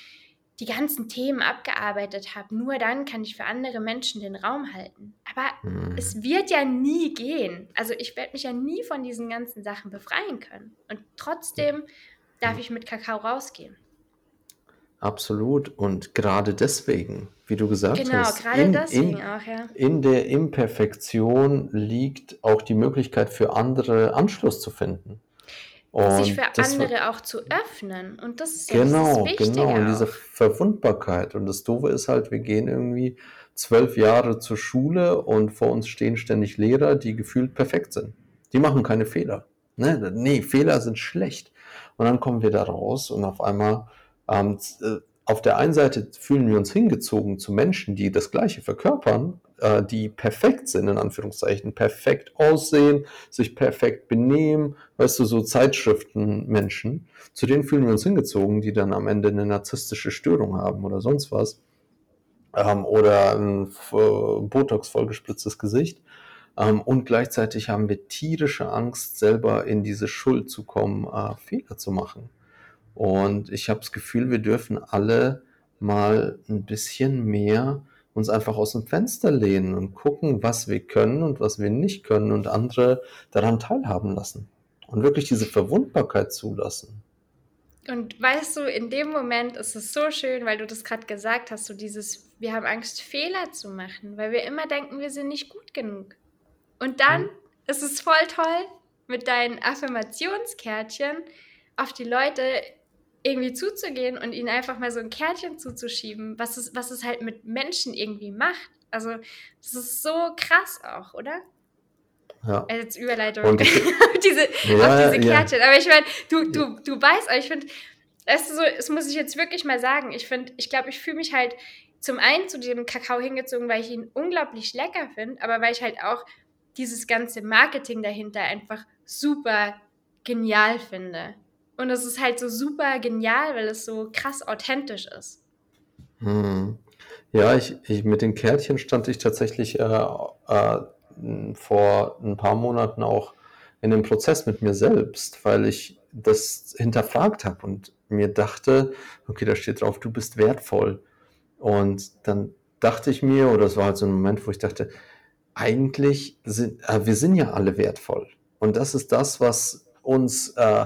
B: die ganzen Themen abgearbeitet habe. Nur dann kann ich für andere Menschen den Raum halten. Aber mhm. es wird ja nie gehen. Also ich werde mich ja nie von diesen ganzen Sachen befreien können. Und trotzdem darf ich mit Kakao rausgehen.
A: Absolut. Und gerade deswegen, wie du gesagt
B: genau,
A: hast,
B: gerade in, deswegen in, auch, ja.
A: in der Imperfektion liegt auch die Möglichkeit für andere Anschluss zu finden.
B: Und sich für andere auch zu öffnen. Und das ist
A: ja genau,
B: das
A: Wichtige genau. Und diese Verwundbarkeit. Und das Doofe ist halt, wir gehen irgendwie zwölf Jahre zur Schule und vor uns stehen ständig Lehrer, die gefühlt perfekt sind. Die machen keine Fehler. Ne? Nee, Fehler sind schlecht. Und dann kommen wir da raus und auf einmal ähm, äh, auf der einen Seite fühlen wir uns hingezogen zu Menschen, die das Gleiche verkörpern, äh, die perfekt sind, in Anführungszeichen, perfekt aussehen, sich perfekt benehmen, weißt du, so Zeitschriftenmenschen. Zu denen fühlen wir uns hingezogen, die dann am Ende eine narzisstische Störung haben oder sonst was. Ähm, oder ein Botox vollgespritztes Gesicht. Ähm, und gleichzeitig haben wir tierische Angst, selber in diese Schuld zu kommen, äh, Fehler zu machen. Und ich habe das Gefühl, wir dürfen alle mal ein bisschen mehr uns einfach aus dem Fenster lehnen und gucken, was wir können und was wir nicht können und andere daran teilhaben lassen. Und wirklich diese Verwundbarkeit zulassen.
B: Und weißt du, in dem Moment ist es so schön, weil du das gerade gesagt hast, so dieses, wir haben Angst, Fehler zu machen, weil wir immer denken, wir sind nicht gut genug. Und dann mhm. ist es voll toll, mit deinen Affirmationskärtchen auf die Leute irgendwie zuzugehen und ihnen einfach mal so ein Kärtchen zuzuschieben, was es, was es halt mit Menschen irgendwie macht. Also, das ist so krass auch, oder?
A: Ja.
B: Also jetzt Überleitung <laughs> auf diese, ja, auf diese Kärtchen. Ja. Aber ich meine, du, du, du weißt, ich finde, das, so, das muss ich jetzt wirklich mal sagen. Ich finde, ich glaube, ich fühle mich halt zum einen zu dem Kakao hingezogen, weil ich ihn unglaublich lecker finde, aber weil ich halt auch dieses ganze Marketing dahinter einfach super genial finde. Und es ist halt so super genial, weil es so krass authentisch ist.
A: Hm. Ja, ich, ich, mit den Kärtchen stand ich tatsächlich äh, äh, vor ein paar Monaten auch in einem Prozess mit mir selbst, weil ich das hinterfragt habe und mir dachte, okay, da steht drauf, du bist wertvoll. Und dann dachte ich mir, oder es war halt so ein Moment, wo ich dachte, eigentlich sind äh, wir sind ja alle wertvoll. Und das ist das, was uns äh,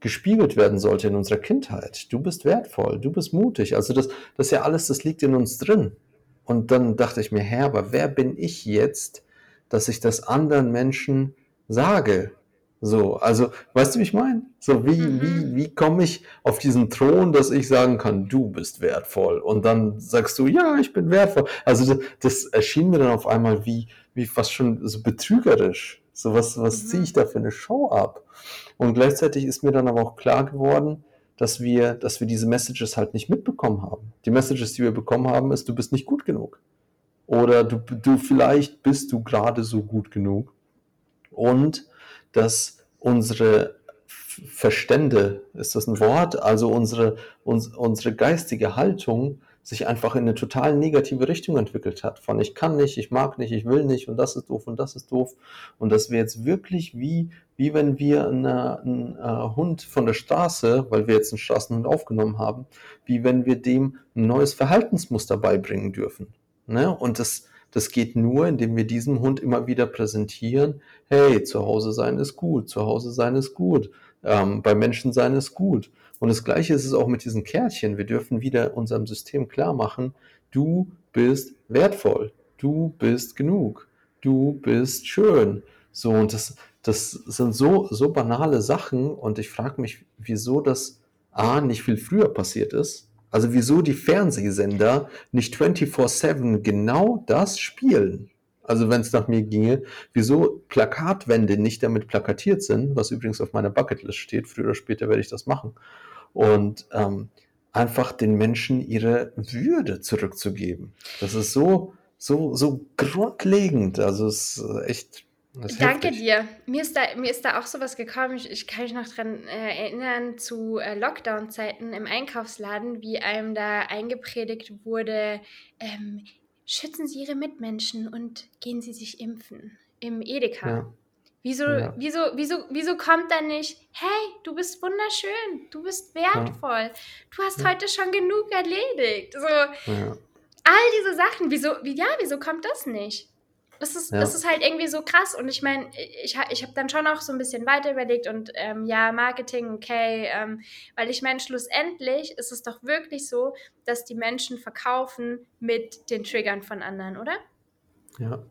A: gespiegelt werden sollte in unserer Kindheit. Du bist wertvoll, du bist mutig. Also das, das ist ja alles, das liegt in uns drin. Und dann dachte ich mir, Herr, aber wer bin ich jetzt, dass ich das anderen Menschen sage? So, also, weißt du, wie ich meine? So, wie, mhm. wie, wie komme ich auf diesen Thron, dass ich sagen kann, du bist wertvoll? Und dann sagst du, ja, ich bin wertvoll. Also, das, das erschien mir dann auf einmal wie, wie fast schon so betrügerisch. So, was, was mhm. ziehe ich da für eine Show ab? Und gleichzeitig ist mir dann aber auch klar geworden, dass wir, dass wir diese Messages halt nicht mitbekommen haben. Die Messages, die wir bekommen haben, ist, du bist nicht gut genug. Oder du, du vielleicht bist du gerade so gut genug. Und dass unsere Verstände, ist das ein Wort? Also unsere, uns, unsere geistige Haltung sich einfach in eine total negative Richtung entwickelt hat. Von ich kann nicht, ich mag nicht, ich will nicht und das ist doof und das ist doof. Und dass wir jetzt wirklich wie, wie wenn wir eine, einen äh, Hund von der Straße, weil wir jetzt einen Straßenhund aufgenommen haben, wie wenn wir dem ein neues Verhaltensmuster beibringen dürfen. Ne? Und das, das geht nur, indem wir diesem Hund immer wieder präsentieren, hey, zu Hause sein ist gut, zu Hause sein ist gut, ähm, bei Menschen sein ist gut. Und das Gleiche ist es auch mit diesen Kärtchen. Wir dürfen wieder unserem System klar machen, du bist wertvoll, du bist genug, du bist schön. So, und das, das sind so, so banale Sachen und ich frage mich, wieso das A nicht viel früher passiert ist. Also wieso die Fernsehsender nicht 24-7 genau das spielen. Also wenn es nach mir ginge, wieso Plakatwände nicht damit plakatiert sind, was übrigens auf meiner Bucketlist steht, früher oder später werde ich das machen. Und ähm, einfach den Menschen ihre Würde zurückzugeben. Das ist so, so, so grundlegend. Also es ist echt
B: Danke heftig. dir. Mir ist, da, mir ist da auch sowas gekommen. Ich, ich kann mich noch daran äh, erinnern, zu äh, Lockdown-Zeiten im Einkaufsladen, wie einem da eingepredigt wurde, ähm, schützen Sie Ihre Mitmenschen und gehen Sie sich impfen im Edeka. Ja. Wieso, ja. wieso, wieso, wieso kommt da nicht, hey, du bist wunderschön, du bist wertvoll, ja. du hast ja. heute schon genug erledigt. So, all diese Sachen, wieso, wie, ja, wieso kommt das nicht? Das ist, das ist halt irgendwie so krass. Und ich meine, ich, ich habe dann schon auch so ein bisschen weiter überlegt und ähm, ja, Marketing, okay, ähm, weil ich meine, schlussendlich ist es doch wirklich so, dass die Menschen verkaufen mit den Triggern von anderen, oder?
A: Ja.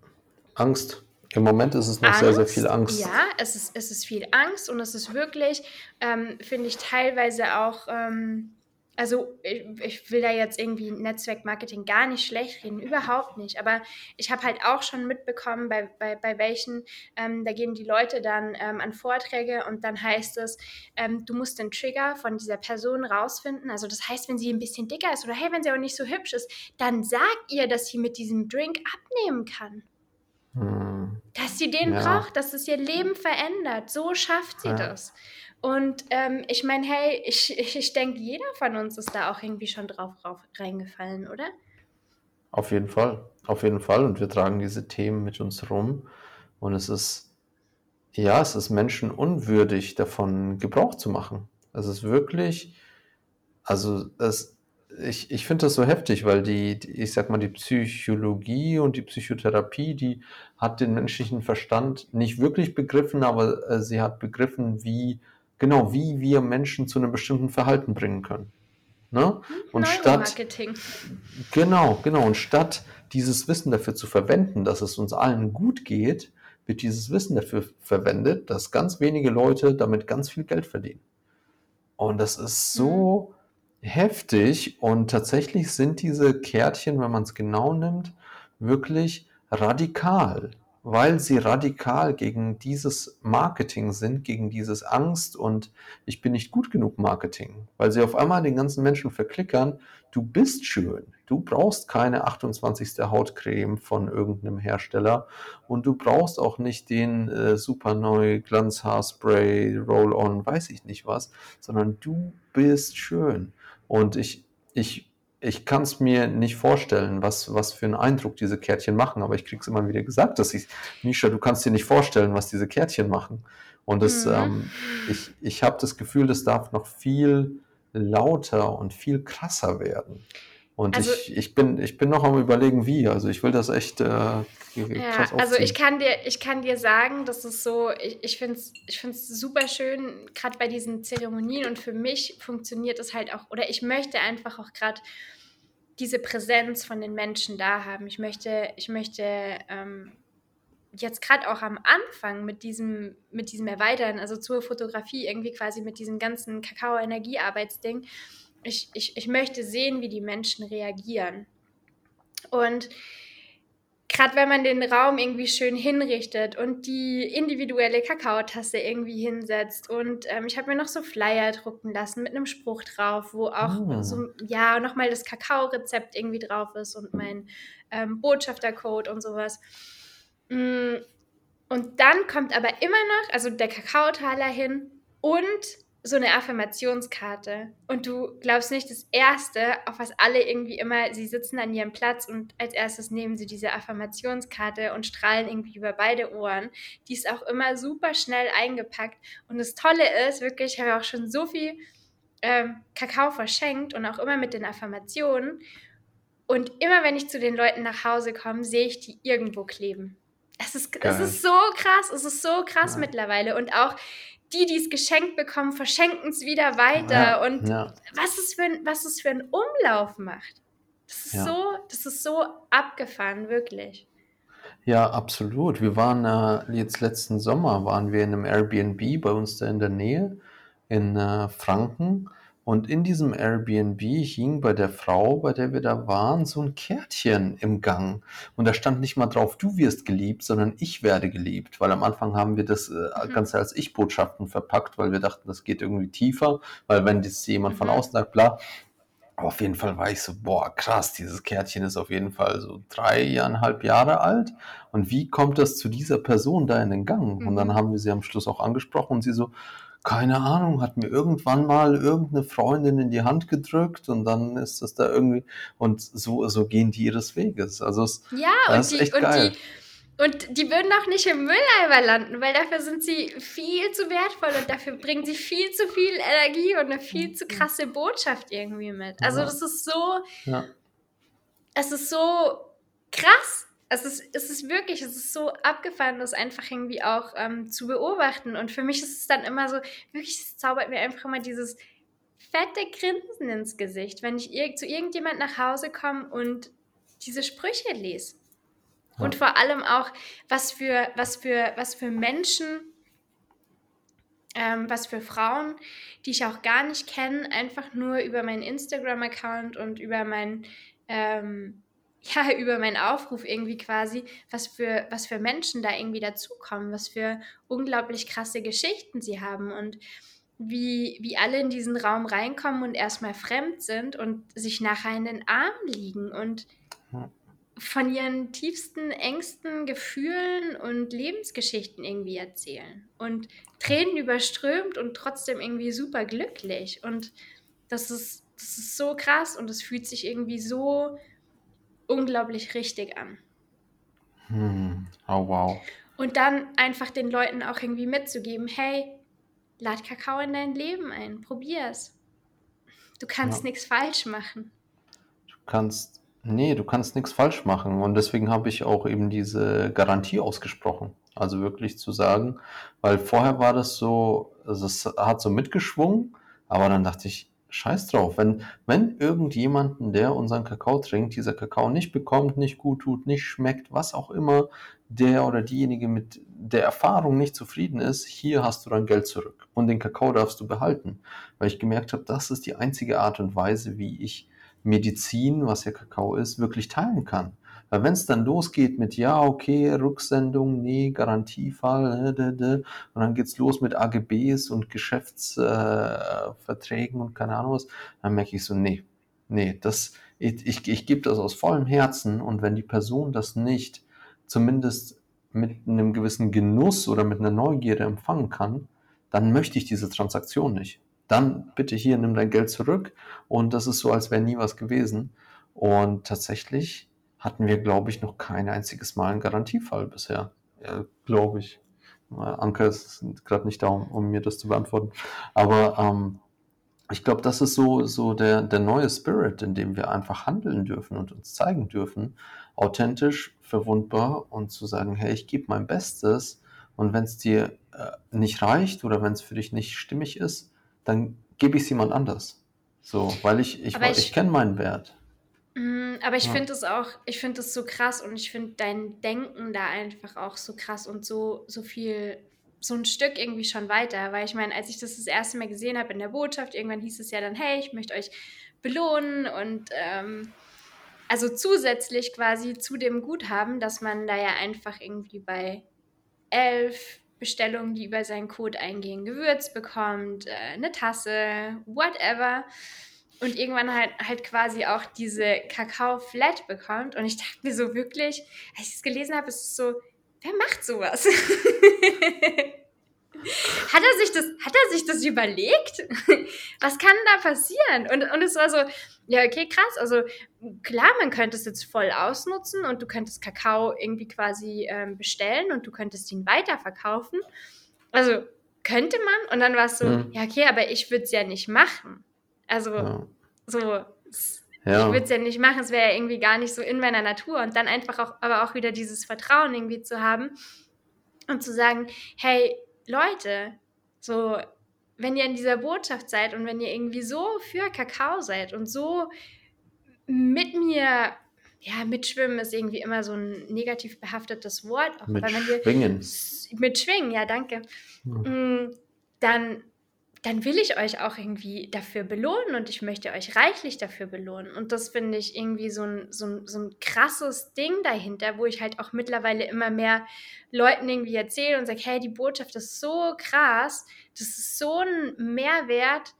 A: Angst. Im Moment ist es noch Angst, sehr, sehr viel Angst.
B: Ja, es ist, es ist viel Angst und es ist wirklich, ähm, finde ich, teilweise auch ähm, also ich, ich, will da jetzt irgendwie Netzwerkmarketing gar nicht schlecht reden, überhaupt nicht. Aber ich habe halt auch schon mitbekommen, bei, bei, bei welchen, ähm, da gehen die Leute dann ähm, an Vorträge und dann heißt es, ähm, du musst den Trigger von dieser Person rausfinden. Also das heißt, wenn sie ein bisschen dicker ist oder hey, wenn sie auch nicht so hübsch ist, dann sagt ihr, dass sie mit diesem Drink abnehmen kann. Hm. Dass sie den ja. braucht, dass es ihr Leben verändert. So schafft sie ja. das. Und ähm, ich meine, hey, ich, ich, ich denke, jeder von uns ist da auch irgendwie schon drauf, drauf reingefallen, oder?
A: Auf jeden Fall, auf jeden Fall. Und wir tragen diese Themen mit uns rum. Und es ist, ja, es ist menschenunwürdig, davon Gebrauch zu machen. Es ist wirklich, also es, ich, ich finde das so heftig, weil die, die, ich sag mal, die Psychologie und die Psychotherapie, die hat den menschlichen Verstand nicht wirklich begriffen, aber äh, sie hat begriffen, wie genau, wie wir Menschen zu einem bestimmten Verhalten bringen können. Ne? Und statt, genau, genau, und statt dieses Wissen dafür zu verwenden, dass es uns allen gut geht, wird dieses Wissen dafür verwendet, dass ganz wenige Leute damit ganz viel Geld verdienen. Und das ist so mhm. Heftig und tatsächlich sind diese Kärtchen, wenn man es genau nimmt, wirklich radikal weil sie radikal gegen dieses Marketing sind, gegen dieses Angst und ich bin nicht gut genug Marketing, weil sie auf einmal den ganzen Menschen verklickern, du bist schön, du brauchst keine 28. Hautcreme von irgendeinem Hersteller und du brauchst auch nicht den äh, super neu Glanzhaarspray, Roll-on, weiß ich nicht was, sondern du bist schön und ich, ich ich kann es mir nicht vorstellen, was, was für einen Eindruck diese Kärtchen machen, aber ich kriege es immer wieder gesagt, dass ich, Misha, du kannst dir nicht vorstellen, was diese Kärtchen machen. Und das, mhm. ähm, ich, ich habe das Gefühl, das darf noch viel lauter und viel krasser werden. Und also, ich, ich, bin, ich bin noch am überlegen, wie. Also ich will das echt äh,
B: krass ja, Also ich kann dir, ich kann dir sagen, das ist so, ich, ich finde es ich find's super schön, gerade bei diesen Zeremonien und für mich funktioniert es halt auch, oder ich möchte einfach auch gerade diese Präsenz von den Menschen da haben. Ich möchte, ich möchte ähm, jetzt gerade auch am Anfang mit diesem, mit diesem Erweitern, also zur Fotografie, irgendwie quasi mit diesem ganzen Kakao-Energiearbeitsding, ich, ich, ich möchte sehen, wie die Menschen reagieren. Und gerade wenn man den Raum irgendwie schön hinrichtet und die individuelle Kakaotasse irgendwie hinsetzt und ähm, ich habe mir noch so Flyer drucken lassen mit einem Spruch drauf, wo auch oh. so, ja, nochmal das Kakao-Rezept irgendwie drauf ist und mein ähm, Botschaftercode und sowas. Mm, und dann kommt aber immer noch, also der Kakaotaler hin und so eine Affirmationskarte und du glaubst nicht, das Erste, auf was alle irgendwie immer, sie sitzen an ihrem Platz und als erstes nehmen sie diese Affirmationskarte und strahlen irgendwie über beide Ohren. Die ist auch immer super schnell eingepackt und das Tolle ist, wirklich, ich habe auch schon so viel ähm, Kakao verschenkt und auch immer mit den Affirmationen und immer wenn ich zu den Leuten nach Hause komme, sehe ich die irgendwo kleben. Es ist, es ist so krass, es ist so krass ja. mittlerweile und auch die, die es geschenkt bekommen, verschenken es wieder weiter. Ja, und ja. Was, es für ein, was es für einen Umlauf macht. Das ist, ja. so, das ist so abgefahren, wirklich.
A: Ja, absolut. Wir waren äh, jetzt letzten Sommer, waren wir in einem Airbnb bei uns da in der Nähe in äh, Franken und in diesem Airbnb hing bei der Frau, bei der wir da waren, so ein Kärtchen im Gang. Und da stand nicht mal drauf, du wirst geliebt, sondern ich werde geliebt. Weil am Anfang haben wir das äh, mhm. Ganze als Ich-Botschaften verpackt, weil wir dachten, das geht irgendwie tiefer. Weil wenn das jemand mhm. von außen sagt, bla, aber auf jeden Fall war ich so, boah, krass, dieses Kärtchen ist auf jeden Fall so dreieinhalb Jahre alt. Und wie kommt das zu dieser Person da in den Gang? Mhm. Und dann mhm. haben wir sie am Schluss auch angesprochen und sie so, keine Ahnung, hat mir irgendwann mal irgendeine Freundin in die Hand gedrückt und dann ist das da irgendwie und so, so gehen die ihres Weges. Also es,
B: ja, das und, die, und geil. die und die würden auch nicht im Mülleimer landen, weil dafür sind sie viel zu wertvoll und dafür bringen sie viel zu viel Energie und eine viel zu krasse Botschaft irgendwie mit. Also das ist so, ja. es ist so krass es ist, es ist wirklich, es ist so abgefahren, das einfach irgendwie auch ähm, zu beobachten. Und für mich ist es dann immer so, wirklich, es zaubert mir einfach immer dieses fette Grinsen ins Gesicht, wenn ich ir zu irgendjemand nach Hause komme und diese Sprüche lese. Ja. Und vor allem auch, was für, was für, was für Menschen, ähm, was für Frauen, die ich auch gar nicht kenne, einfach nur über meinen Instagram-Account und über mein ähm, <laughs> ja, über meinen Aufruf irgendwie quasi, was für, was für Menschen da irgendwie dazukommen, was für unglaublich krasse Geschichten sie haben und wie, wie alle in diesen Raum reinkommen und erstmal fremd sind und sich nachher in den Arm liegen und von ihren tiefsten Ängsten, Gefühlen und Lebensgeschichten irgendwie erzählen. Und Tränen überströmt und trotzdem irgendwie super glücklich und das ist, das ist so krass und es fühlt sich irgendwie so unglaublich richtig an.
A: Hm. Oh, wow.
B: Und dann einfach den Leuten auch irgendwie mitzugeben, hey, lad Kakao in dein Leben ein, probier's. Du kannst ja. nichts falsch machen.
A: Du kannst, nee, du kannst nichts falsch machen. Und deswegen habe ich auch eben diese Garantie ausgesprochen. Also wirklich zu sagen, weil vorher war das so, also es hat so mitgeschwungen, aber dann dachte ich, scheiß drauf. Wenn, wenn irgendjemanden, der unseren Kakao trinkt, dieser Kakao nicht bekommt, nicht gut tut, nicht schmeckt, was auch immer, der oder diejenige mit der Erfahrung nicht zufrieden ist, hier hast du dein Geld zurück. Und den Kakao darfst du behalten. Weil ich gemerkt habe, das ist die einzige Art und Weise, wie ich Medizin, was ja Kakao ist, wirklich teilen kann. Weil wenn es dann losgeht mit, ja, okay, Rücksendung, nee, Garantiefall, äh, und dann geht's los mit AGBs und Geschäftsverträgen äh, und keine Ahnung was, dann merke ich so, nee, nee, das, ich, ich, ich gebe das aus vollem Herzen und wenn die Person das nicht zumindest mit einem gewissen Genuss oder mit einer Neugierde empfangen kann, dann möchte ich diese Transaktion nicht. Dann bitte hier, nimm dein Geld zurück und das ist so, als wäre nie was gewesen. Und tatsächlich hatten wir, glaube ich, noch kein einziges Mal einen Garantiefall bisher. Ja, glaube ich. Anke ist gerade nicht da, um, um, mir das zu beantworten. Aber ähm, ich glaube, das ist so, so der, der neue Spirit, in dem wir einfach handeln dürfen und uns zeigen dürfen, authentisch, verwundbar und zu sagen, hey, ich gebe mein Bestes und wenn es dir äh, nicht reicht oder wenn es für dich nicht stimmig ist, dann gebe ich es jemand anders. So, weil ich, ich, ich, ich kenne meinen Wert.
B: Mm, aber ich ja. finde es auch, ich finde es so krass und ich finde dein Denken da einfach auch so krass und so, so viel so ein Stück irgendwie schon weiter, weil ich meine, als ich das das erste Mal gesehen habe in der Botschaft, irgendwann hieß es ja dann, hey, ich möchte euch belohnen und ähm, also zusätzlich quasi zu dem Guthaben, dass man da ja einfach irgendwie bei elf Bestellungen, die über seinen Code eingehen, Gewürz bekommt, äh, eine Tasse, whatever. Und irgendwann halt, halt quasi auch diese Kakao-Flat bekommt. Und ich dachte mir so wirklich, als ich es gelesen habe, ist es so, wer macht sowas? <laughs> hat, er sich das, hat er sich das überlegt? <laughs> Was kann da passieren? Und, und es war so, ja, okay, krass. Also klar, man könnte es jetzt voll ausnutzen und du könntest Kakao irgendwie quasi ähm, bestellen und du könntest ihn weiterverkaufen. Also könnte man. Und dann war es so, mhm. ja, okay, aber ich würde es ja nicht machen. Also ja. so, ja. Ich würde es ja nicht machen, es wäre ja irgendwie gar nicht so in meiner Natur. Und dann einfach auch, aber auch wieder dieses Vertrauen irgendwie zu haben und zu sagen, hey, Leute, so, wenn ihr in dieser Botschaft seid und wenn ihr irgendwie so für Kakao seid und so mit mir, ja, mitschwimmen ist irgendwie immer so ein negativ behaftetes Wort.
A: Auch, mit Schwingen.
B: mit Schwingen, ja, danke. Ja. Dann dann will ich euch auch irgendwie dafür belohnen und ich möchte euch reichlich dafür belohnen. Und das finde ich irgendwie so ein, so, ein, so ein krasses Ding dahinter, wo ich halt auch mittlerweile immer mehr Leuten irgendwie erzähle und sage, hey, die Botschaft ist so krass, das ist so ein Mehrwert.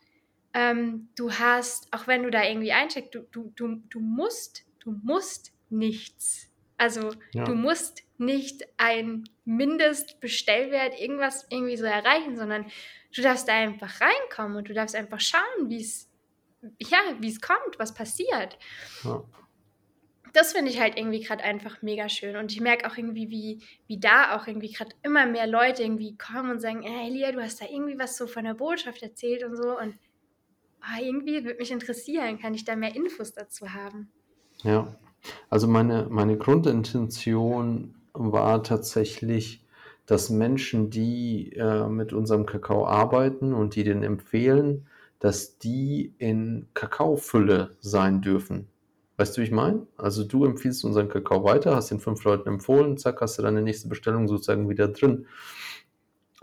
B: Ähm, du hast, auch wenn du da irgendwie eincheckst, du, du, du, du musst, du musst nichts. Also ja. du musst nicht ein Mindestbestellwert irgendwas irgendwie so erreichen, sondern Du darfst da einfach reinkommen und du darfst einfach schauen, wie es ja, wie es kommt, was passiert. Ja. Das finde ich halt irgendwie gerade einfach mega schön. Und ich merke auch irgendwie, wie, wie da auch irgendwie gerade immer mehr Leute irgendwie kommen und sagen, hey Elia, du hast da irgendwie was so von der Botschaft erzählt und so. Und oh, irgendwie würde mich interessieren, kann ich da mehr Infos dazu haben?
A: Ja, also meine, meine Grundintention war tatsächlich, dass Menschen, die äh, mit unserem Kakao arbeiten und die den empfehlen, dass die in Kakaofülle sein dürfen. Weißt du, wie ich meine? Also du empfiehlst unseren Kakao weiter, hast den fünf Leuten empfohlen, zack, hast du deine nächste Bestellung sozusagen wieder drin.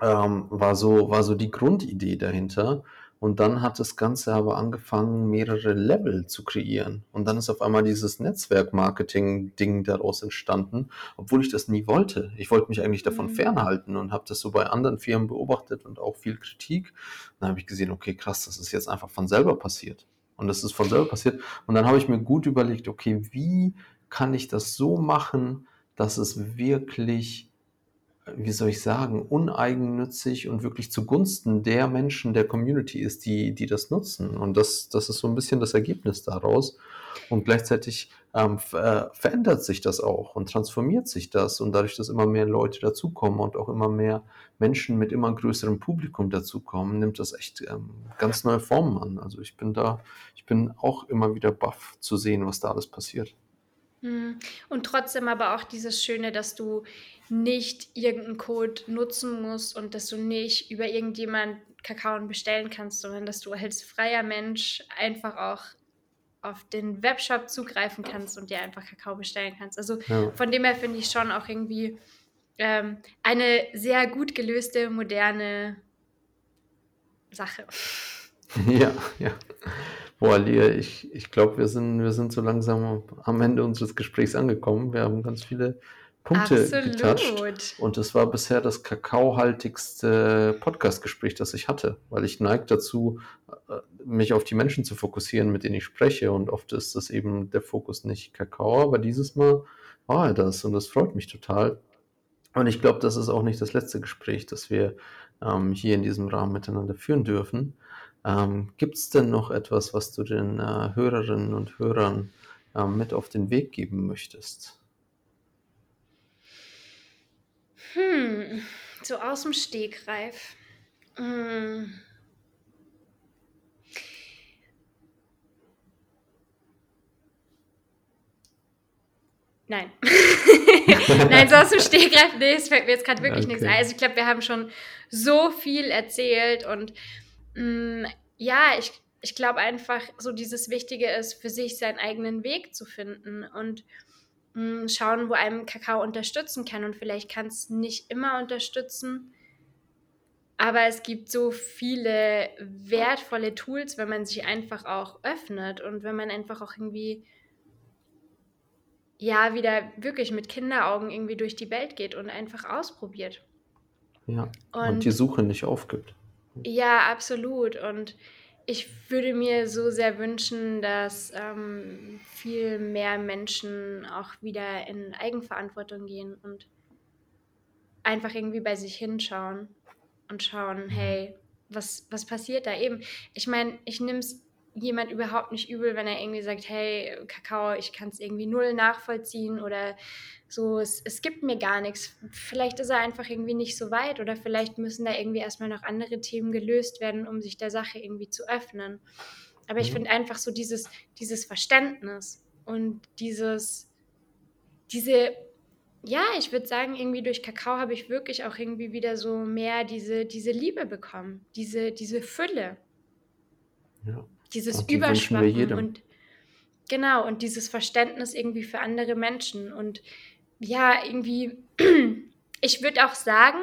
A: Ähm, war, so, war so die Grundidee dahinter. Und dann hat das Ganze aber angefangen, mehrere Level zu kreieren. Und dann ist auf einmal dieses Netzwerk-Marketing-Ding daraus entstanden, obwohl ich das nie wollte. Ich wollte mich eigentlich davon mhm. fernhalten und habe das so bei anderen Firmen beobachtet und auch viel Kritik. dann habe ich gesehen, okay, krass, das ist jetzt einfach von selber passiert. Und das ist von selber passiert. Und dann habe ich mir gut überlegt, okay, wie kann ich das so machen, dass es wirklich wie soll ich sagen, uneigennützig und wirklich zugunsten der Menschen der Community ist, die, die das nutzen. Und das, das ist so ein bisschen das Ergebnis daraus. Und gleichzeitig ähm, äh, verändert sich das auch und transformiert sich das. Und dadurch, dass immer mehr Leute dazukommen und auch immer mehr Menschen mit immer größerem Publikum dazukommen, nimmt das echt ähm, ganz neue Formen an. Also ich bin da, ich bin auch immer wieder baff zu sehen, was da alles passiert.
B: Hm. Und trotzdem aber auch dieses Schöne, dass du nicht irgendeinen Code nutzen musst und dass du nicht über irgendjemand Kakao bestellen kannst, sondern dass du als freier Mensch einfach auch auf den Webshop zugreifen kannst und dir einfach Kakao bestellen kannst. Also ja. von dem her finde ich schon auch irgendwie ähm, eine sehr gut gelöste, moderne Sache. <laughs>
A: Ja, ja. Boah, Lia, ich, ich glaube, wir sind, wir sind so langsam am Ende unseres Gesprächs angekommen. Wir haben ganz viele Punkte Absolut. getatscht. Und es war bisher das kakaohaltigste Podcastgespräch, das ich hatte, weil ich neige dazu, äh, mich auf die Menschen zu fokussieren, mit denen ich spreche. Und oft ist das eben der Fokus nicht Kakao, aber dieses Mal war er das und das freut mich total. Und ich glaube, das ist auch nicht das letzte Gespräch, das wir ähm, hier in diesem Rahmen miteinander führen dürfen. Ähm, Gibt es denn noch etwas, was du den äh, Hörerinnen und Hörern äh, mit auf den Weg geben möchtest?
B: Hm, so aus dem Stegreif. Hm. Nein. <laughs> Nein, so aus dem Stegreif. nee, es fällt mir jetzt gerade wirklich okay. nichts ein. Also ich glaube, wir haben schon so viel erzählt und ja, ich, ich glaube einfach, so dieses Wichtige ist, für sich seinen eigenen Weg zu finden und mm, schauen, wo einem Kakao unterstützen kann. Und vielleicht kann es nicht immer unterstützen, aber es gibt so viele wertvolle Tools, wenn man sich einfach auch öffnet und wenn man einfach auch irgendwie ja wieder wirklich mit Kinderaugen irgendwie durch die Welt geht und einfach ausprobiert.
A: Ja. Und, und die Suche nicht aufgibt.
B: Ja, absolut. Und ich würde mir so sehr wünschen, dass ähm, viel mehr Menschen auch wieder in Eigenverantwortung gehen und einfach irgendwie bei sich hinschauen und schauen, mhm. hey, was, was passiert da eben? Ich meine, ich nehme es jemand überhaupt nicht übel, wenn er irgendwie sagt, hey, Kakao, ich kann es irgendwie null nachvollziehen oder so, es, es gibt mir gar nichts. Vielleicht ist er einfach irgendwie nicht so weit oder vielleicht müssen da irgendwie erstmal noch andere Themen gelöst werden, um sich der Sache irgendwie zu öffnen. Aber ich mhm. finde einfach so dieses, dieses Verständnis und dieses, diese, ja, ich würde sagen, irgendwie durch Kakao habe ich wirklich auch irgendwie wieder so mehr diese, diese Liebe bekommen, diese, diese Fülle. Ja. Dieses und die Überschwappen und genau, und dieses Verständnis irgendwie für andere Menschen. Und ja, irgendwie, <clears throat> ich würde auch sagen,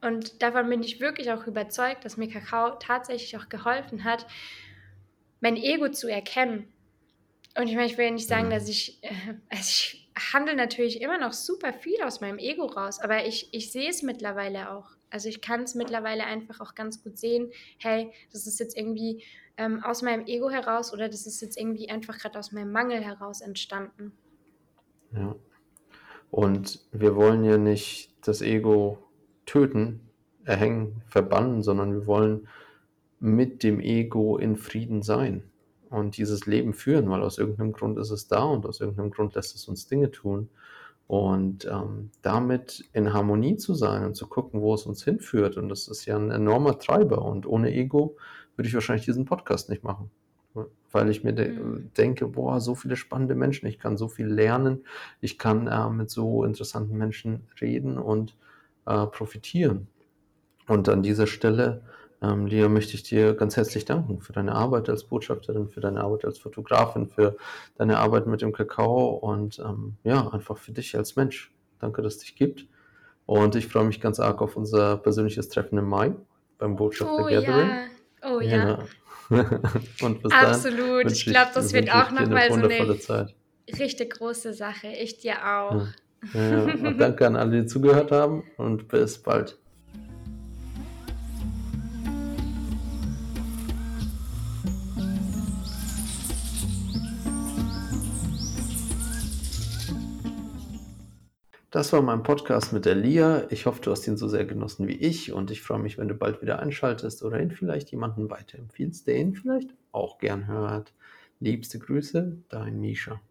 B: und davon bin ich wirklich auch überzeugt, dass mir Kakao tatsächlich auch geholfen hat, mein Ego zu erkennen. Und ich meine, ich will ja nicht sagen, dass ich, äh, also ich handle natürlich immer noch super viel aus meinem Ego raus, aber ich, ich sehe es mittlerweile auch. Also ich kann es mittlerweile einfach auch ganz gut sehen, hey, das ist jetzt irgendwie ähm, aus meinem Ego heraus oder das ist jetzt irgendwie einfach gerade aus meinem Mangel heraus entstanden.
A: Ja. Und wir wollen ja nicht das Ego töten, erhängen, verbannen, sondern wir wollen mit dem Ego in Frieden sein und dieses Leben führen, weil aus irgendeinem Grund ist es da und aus irgendeinem Grund lässt es uns Dinge tun. Und ähm, damit in Harmonie zu sein und zu gucken, wo es uns hinführt. Und das ist ja ein enormer Treiber. Und ohne Ego würde ich wahrscheinlich diesen Podcast nicht machen. Weil ich mir de mhm. denke, boah, so viele spannende Menschen, ich kann so viel lernen, ich kann äh, mit so interessanten Menschen reden und äh, profitieren. Und an dieser Stelle, ähm, Lia, möchte ich dir ganz herzlich danken für deine Arbeit als Botschafterin, für deine Arbeit als Fotografin, für deine Arbeit mit dem Kakao und ähm, ja, einfach für dich als Mensch. Danke, dass es dich gibt. Und ich freue mich ganz arg auf unser persönliches Treffen im Mai beim Botschafter
B: oh, Gathering. Ja. Oh ja. ja. <laughs> Und bis Absolut. Ich glaube, das wird auch nochmal so eine Zeit. richtig große Sache. Ich dir auch.
A: Ja. Ja. Danke an alle, die zugehört haben und bis bald. Das war mein Podcast mit der Lia. Ich hoffe, du hast ihn so sehr genossen wie ich und ich freue mich, wenn du bald wieder einschaltest oder ihn vielleicht jemanden weiterempfiehlst, der ihn vielleicht auch gern hört. Liebste Grüße, dein Misha.